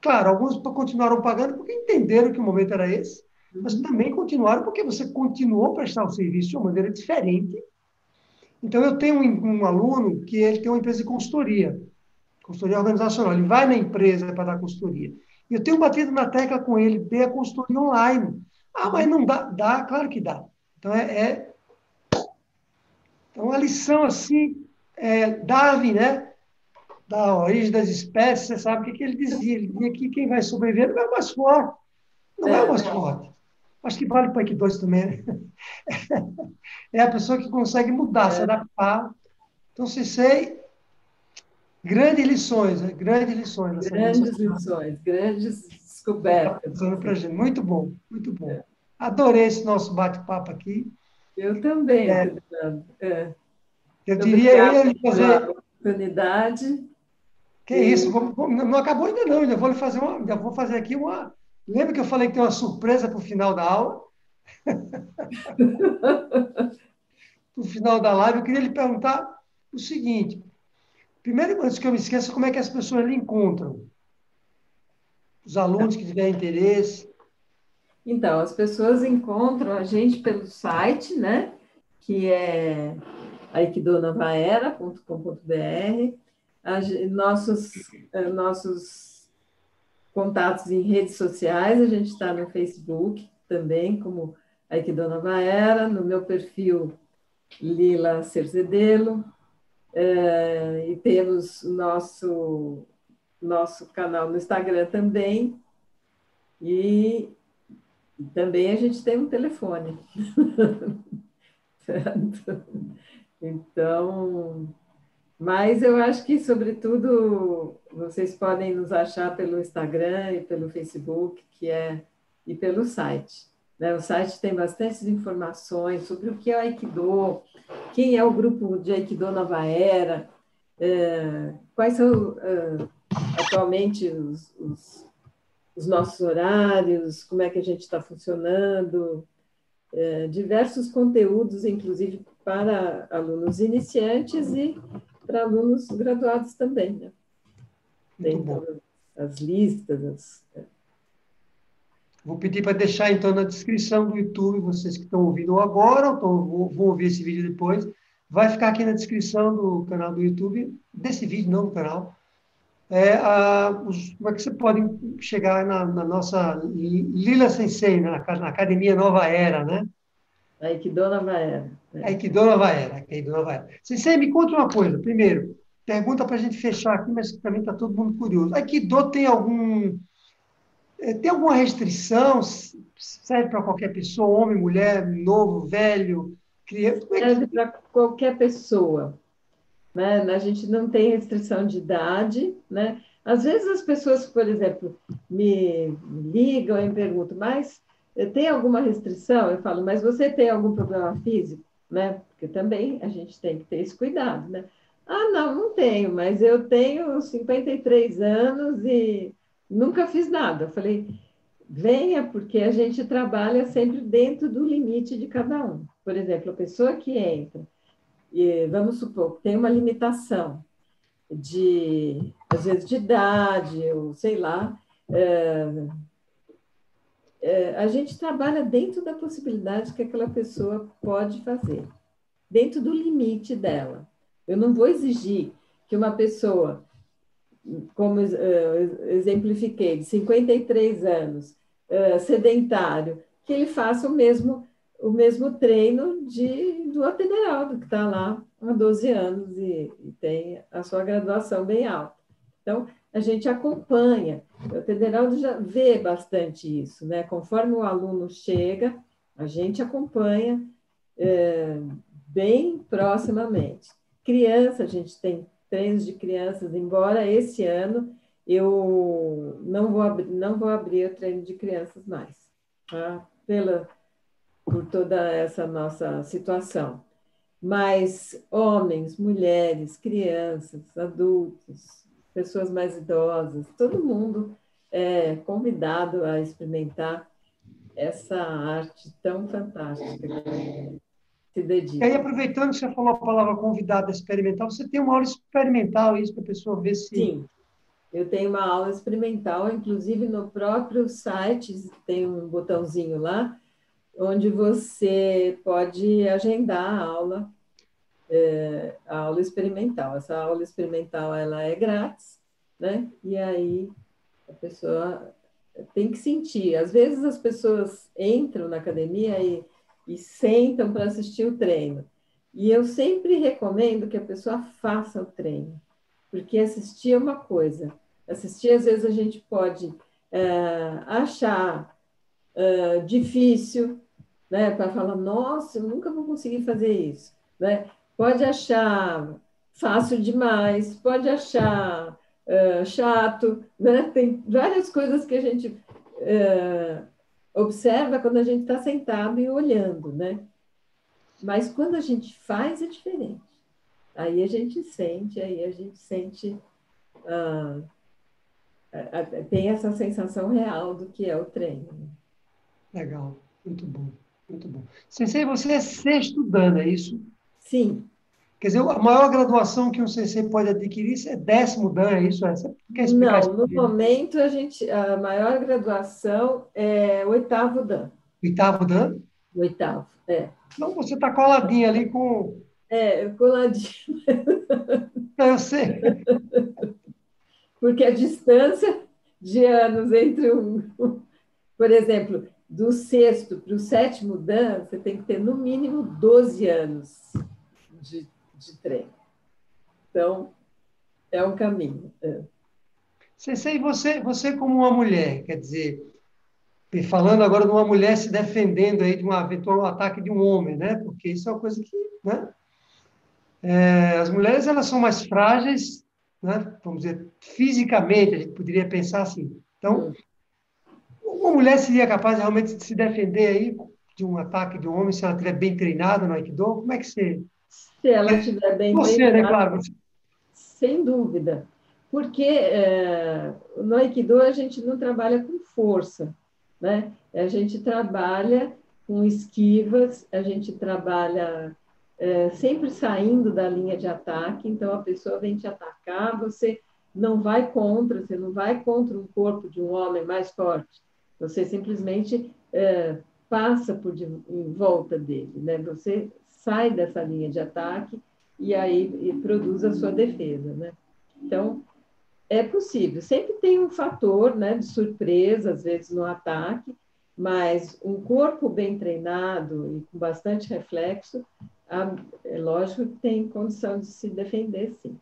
Claro, alguns continuaram pagando porque entenderam que o momento era esse, mas também continuaram porque você continuou a prestar o serviço de uma maneira diferente então, eu tenho um, um, aluno que ele tem uma empresa de consultoria, consultoria organizacional. Ele vai na empresa para dar consultoria. E eu tenho batido na tecla com ele, dê a consultoria online. Ah, mas não dá? Dá, claro que dá. Então, é... é... Então, a lição, assim, é, Darwin, né? Da origem das espécies, você sabe o que, que ele dizia? Ele dizia que quem vai sobreviver não é o mais forte. Não é, é o mais forte. Acho que vale para o 2 também, né? É a pessoa que consegue mudar, é. se adaptar. Então, se sei, grandes lições, né? grandes lições. Grandes lições, grandes descobertas. Tá muito bom, muito bom. É. Adorei esse nosso bate-papo aqui. Eu também, é. é. Eu diria ele fazer. Oportunidade. Que e... isso, não acabou ainda não, ainda vou fazer uma, ainda vou fazer aqui uma, Lembra que eu falei que tem uma surpresa para o final da aula? para o final da live, eu queria lhe perguntar o seguinte. Primeiro, antes que eu me esqueça, como é que as pessoas lhe encontram? Os alunos que tiverem interesse. Então, as pessoas encontram a gente pelo site, né? Que é aikidonavaera.com.br. Nossos, eh, nossos contatos em redes sociais, a gente está no Facebook também, como Aikido Nova Era, no meu perfil Lila Cerzedelo, é, e temos nosso, nosso canal no Instagram também, e, e também a gente tem um telefone. certo? Então, mas eu acho que, sobretudo, vocês podem nos achar pelo Instagram e pelo Facebook, que é e pelo site. Né? O site tem bastantes informações sobre o que é o Aikido, quem é o grupo de Aikido Nova Era, é, quais são é, atualmente os, os, os, nossos horários, como é que a gente está funcionando, é, diversos conteúdos, inclusive para alunos iniciantes e para alunos graduados também, né? Dentro as listas. As... Vou pedir para deixar, então, na descrição do YouTube, vocês que estão ouvindo agora, ou vão ouvir esse vídeo depois, vai ficar aqui na descrição do canal do YouTube, desse vídeo, não do canal, é, a, os, como é que você pode chegar na, na nossa Lila Sensei, na, na Academia Nova Era, né? Aikido Nova Era. Né? Aikido Nova Era. Aikido Nova Era. Sensei, me conta uma coisa. Primeiro, pergunta para a gente fechar aqui, mas também está todo mundo curioso. Aikido tem algum... Eh, tem alguma restrição? Serve para qualquer pessoa, homem, mulher, novo, velho, criança? É Serve para qualquer pessoa. né? A gente não tem restrição de idade, né? Às vezes as pessoas, por exemplo, me ligam e me perguntam, mas tem alguma restrição? Eu falo, mas você tem algum problema físico? Né? Porque também a gente tem que ter esse cuidado, né? Ah, não, não tenho, mas eu tenho 53 anos e nunca fiz nada. Eu falei, venha, porque a gente trabalha sempre dentro do limite de cada um. Por exemplo, a pessoa que entra, e vamos supor, tem uma limitação de, às vezes, de idade, ou sei lá, é, é, a gente trabalha dentro da possibilidade que aquela pessoa pode fazer, dentro do limite dela. Eu não vou exigir que uma pessoa, como uh, exemplifiquei, de 53 anos, uh, sedentário, que ele faça o mesmo, o mesmo treino de, do Ateneraldo, que está lá há 12 anos e, e tem a sua graduação bem alta. Então, a gente acompanha. O Federaldo já vê bastante isso, né? Conforme o aluno chega, a gente acompanha é, bem proximamente. Criança, a gente tem treinos de crianças, embora esse ano eu não vou abrir, não vou abrir o treino de crianças mais, tá? Pela, por toda essa nossa situação. Mas homens, mulheres, crianças, adultos, pessoas mais idosas, todo mundo é convidado a experimentar essa arte tão fantástica se dedica. E aí, aproveitando que você falou a palavra convidado a experimentar, você tem uma aula experimental, isso para a pessoa ver se. Sim, eu tenho uma aula experimental, inclusive no próprio site tem um botãozinho lá, onde você pode agendar a aula é, a aula experimental. Essa aula experimental ela é grátis, né? E aí a pessoa tem que sentir. Às vezes as pessoas entram na academia e, e sentam para assistir o treino. E eu sempre recomendo que a pessoa faça o treino, porque assistir é uma coisa. Assistir, às vezes, a gente pode é, achar é, difícil, né? Para falar, nossa, eu nunca vou conseguir fazer isso. Né? pode achar fácil demais, pode achar uh, chato, né? Tem várias coisas que a gente uh, observa quando a gente está sentado e olhando, né? Mas quando a gente faz é diferente. Aí a gente sente, aí a gente sente uh, tem essa sensação real do que é o treino. Legal, muito bom, muito bom. Sensei, você é sexto dan, é isso? Sim. Quer dizer, a maior graduação que um CC pode adquirir é décimo Dan, é isso? É? Você quer explicar Não, no momento a, gente, a maior graduação é oitavo Dan. Oitavo Dan? Oitavo, é. Então você está coladinho ali com... É, coladinho. Eu sei. Porque a distância de anos entre um... Por exemplo, do sexto para o sétimo Dan, você tem que ter no mínimo 12 anos de, de treino. Então, é um caminho. É. Sensei, você, você como uma mulher, quer dizer, falando agora de uma mulher se defendendo aí de um eventual ataque de um homem, né? Porque isso é uma coisa que, né? É, as mulheres elas são mais frágeis, né? Vamos dizer fisicamente, a gente poderia pensar assim. Então, uma mulher seria capaz realmente de se defender aí de um ataque de um homem se ela estiver bem treinada no Aikido? Como é que você se ela estiver bem Você, treinada, né, claro. sem dúvida. Porque é, no Aikido a gente não trabalha com força, né? A gente trabalha com esquivas, a gente trabalha é, sempre saindo da linha de ataque, então a pessoa vem te atacar, você não vai contra, você não vai contra um corpo de um homem mais forte, você simplesmente é, passa por de, em volta dele, né? Você sai dessa linha de ataque e aí e produz a sua defesa, né? Então, é possível. Sempre tem um fator né, de surpresa, às vezes, no ataque, mas um corpo bem treinado e com bastante reflexo, é lógico que tem condição de se defender, sim.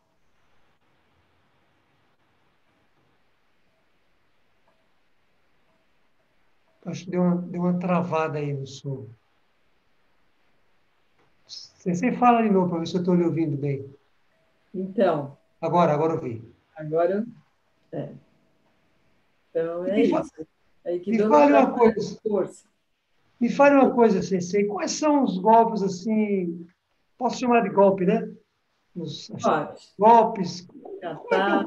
Acho que deu uma, deu uma travada aí no som. Você fala de novo para ver se eu estou lhe ouvindo bem. Então. Agora, agora eu vi. Agora, é. Então, é me isso. me fale uma coisa. Força. Me fale uma coisa, Sensei. Quais são os golpes, assim, posso chamar de golpe, né? Os, golpes. Como é, é,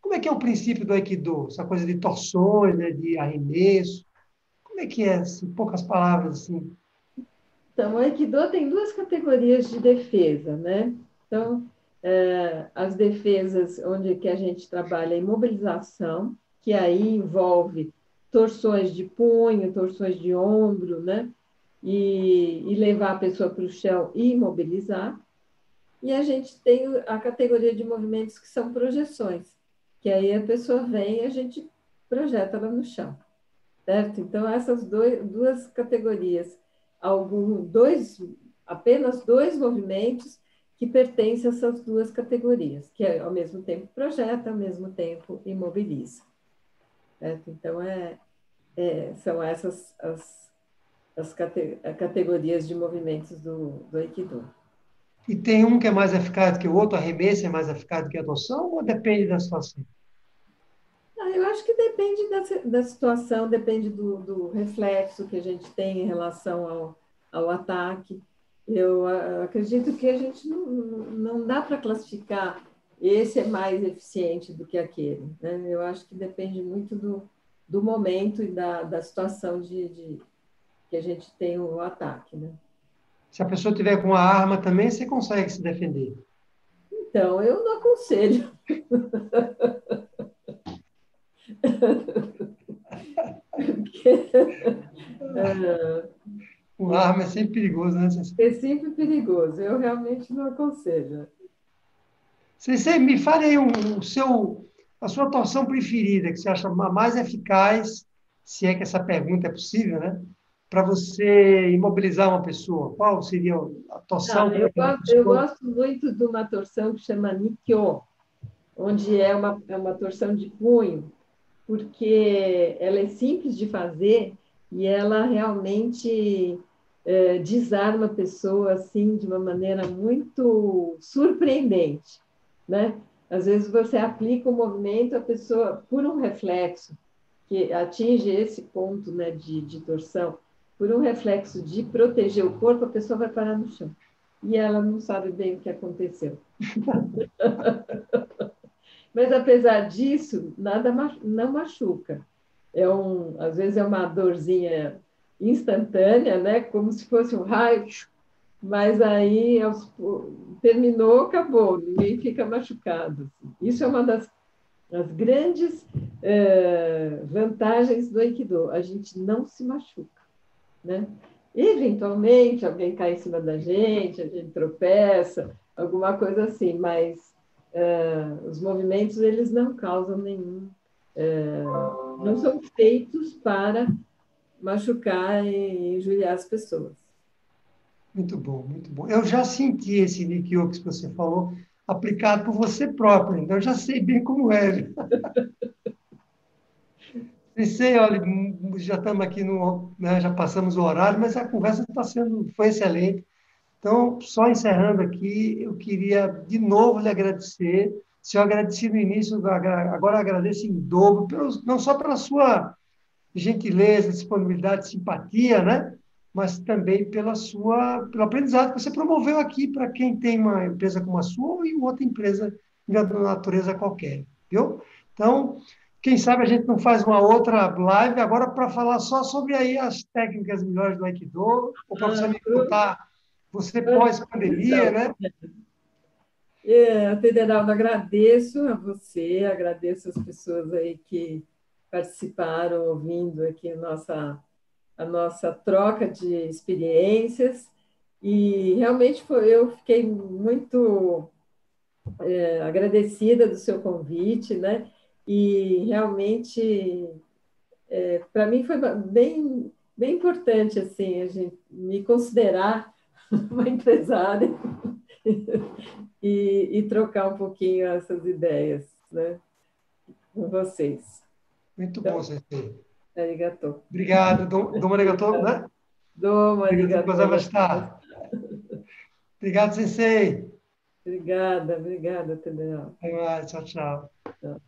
como é, que é o princípio do Aikido? Essa coisa de torções, né? de arremesso. Como é que é, assim, poucas palavras, assim? Então, o Aikido tem duas categorias de defesa, né? Então, é, as defesas onde que a gente trabalha a imobilização, que aí envolve torções de punho, torções de ombro, né? E, e levar a pessoa para o chão e imobilizar. E a gente tem a categoria de movimentos que são projeções, que aí a pessoa vem e a gente projeta ela no chão, certo? Então, essas dois, duas categorias, algum, dois, apenas dois movimentos que pertencem a essas duas categorias, que é, ao mesmo tempo projeta, ao mesmo tempo imobiliza. Certo? Então, é, é, são essas as, as cate, categorias de movimentos do, do Aikido. E tem um que é mais eficaz que o outro, arremesso é mais eficaz que a adoção, ou depende da situação? Ah, eu acho que depende da, da situação, depende do, do reflexo que a gente tem em relação ao, ao ataque. Eu acredito que a gente não, não dá para classificar esse é mais eficiente do que aquele. Né? Eu acho que depende muito do, do momento e da, da situação de, de, que a gente tem o ataque. Né? Se a pessoa tiver com uma arma também, você consegue se defender. Então, eu não aconselho. É, o arma é sempre perigoso, né? É sempre perigoso. Eu realmente não aconselho. Você me fale aí o, seu, a sua torção preferida, que você acha mais eficaz, se é que essa pergunta é possível, né? Para você imobilizar uma pessoa. Qual seria a torção? eu, gosto, eu gosto muito de uma torção que chama Nikyo, onde é uma, é uma torção de punho, porque ela é simples de fazer e ela realmente é, desarma a pessoa assim de uma maneira muito surpreendente, né? Às vezes você aplica o movimento, a pessoa, por um reflexo, que atinge esse ponto né, de, de torção, por um reflexo de proteger o corpo, a pessoa vai parar no chão. E ela não sabe bem o que aconteceu. Mas, apesar disso, nada não machuca. É um, às vezes é uma dorzinha instantânea, né? como se fosse um raio, mas aí terminou, acabou, ninguém fica machucado. Isso é uma das, das grandes é, vantagens do Aikido, a gente não se machuca. Né? Eventualmente, alguém cai em cima da gente, a gente tropeça, alguma coisa assim, mas uh, os movimentos eles não causam nenhum, uh, não são feitos para machucar e injuriar as pessoas. Muito bom, muito bom. Eu já senti esse Nikyo que você falou aplicado por você próprio, então eu já sei bem como é. Pensei, olha, já estamos aqui no, né, já passamos o horário, mas a conversa está sendo, foi excelente. Então, só encerrando aqui, eu queria de novo lhe agradecer. Se eu agradeci no início, agora agradeço em dobro, pelos, não só pela sua gentileza, disponibilidade, simpatia, né? mas também pela sua, pelo aprendizado que você promoveu aqui para quem tem uma empresa como a sua ou outra empresa de natureza qualquer, viu? Então, quem sabe a gente não faz uma outra live agora para falar só sobre aí as técnicas melhores do Aikido, ou para você me contar você pós-pandemia, né? É, Federaldo, agradeço a você, agradeço as pessoas aí que participaram ouvindo aqui a nossa, a nossa troca de experiências. E realmente foi, eu fiquei muito é, agradecida do seu convite, né? E realmente, é, para mim foi bem, bem importante assim, a gente me considerar uma empresária e, e, trocar um pouquinho essas ideias né, com vocês. Muito então, bom, Sensei. Arigato. Obrigado. Domo arigato, né? Domo arigato. Obrigado, Sensei. Obrigada, obrigada, Tadeu. Até mais, tchau, tchau. Tchau.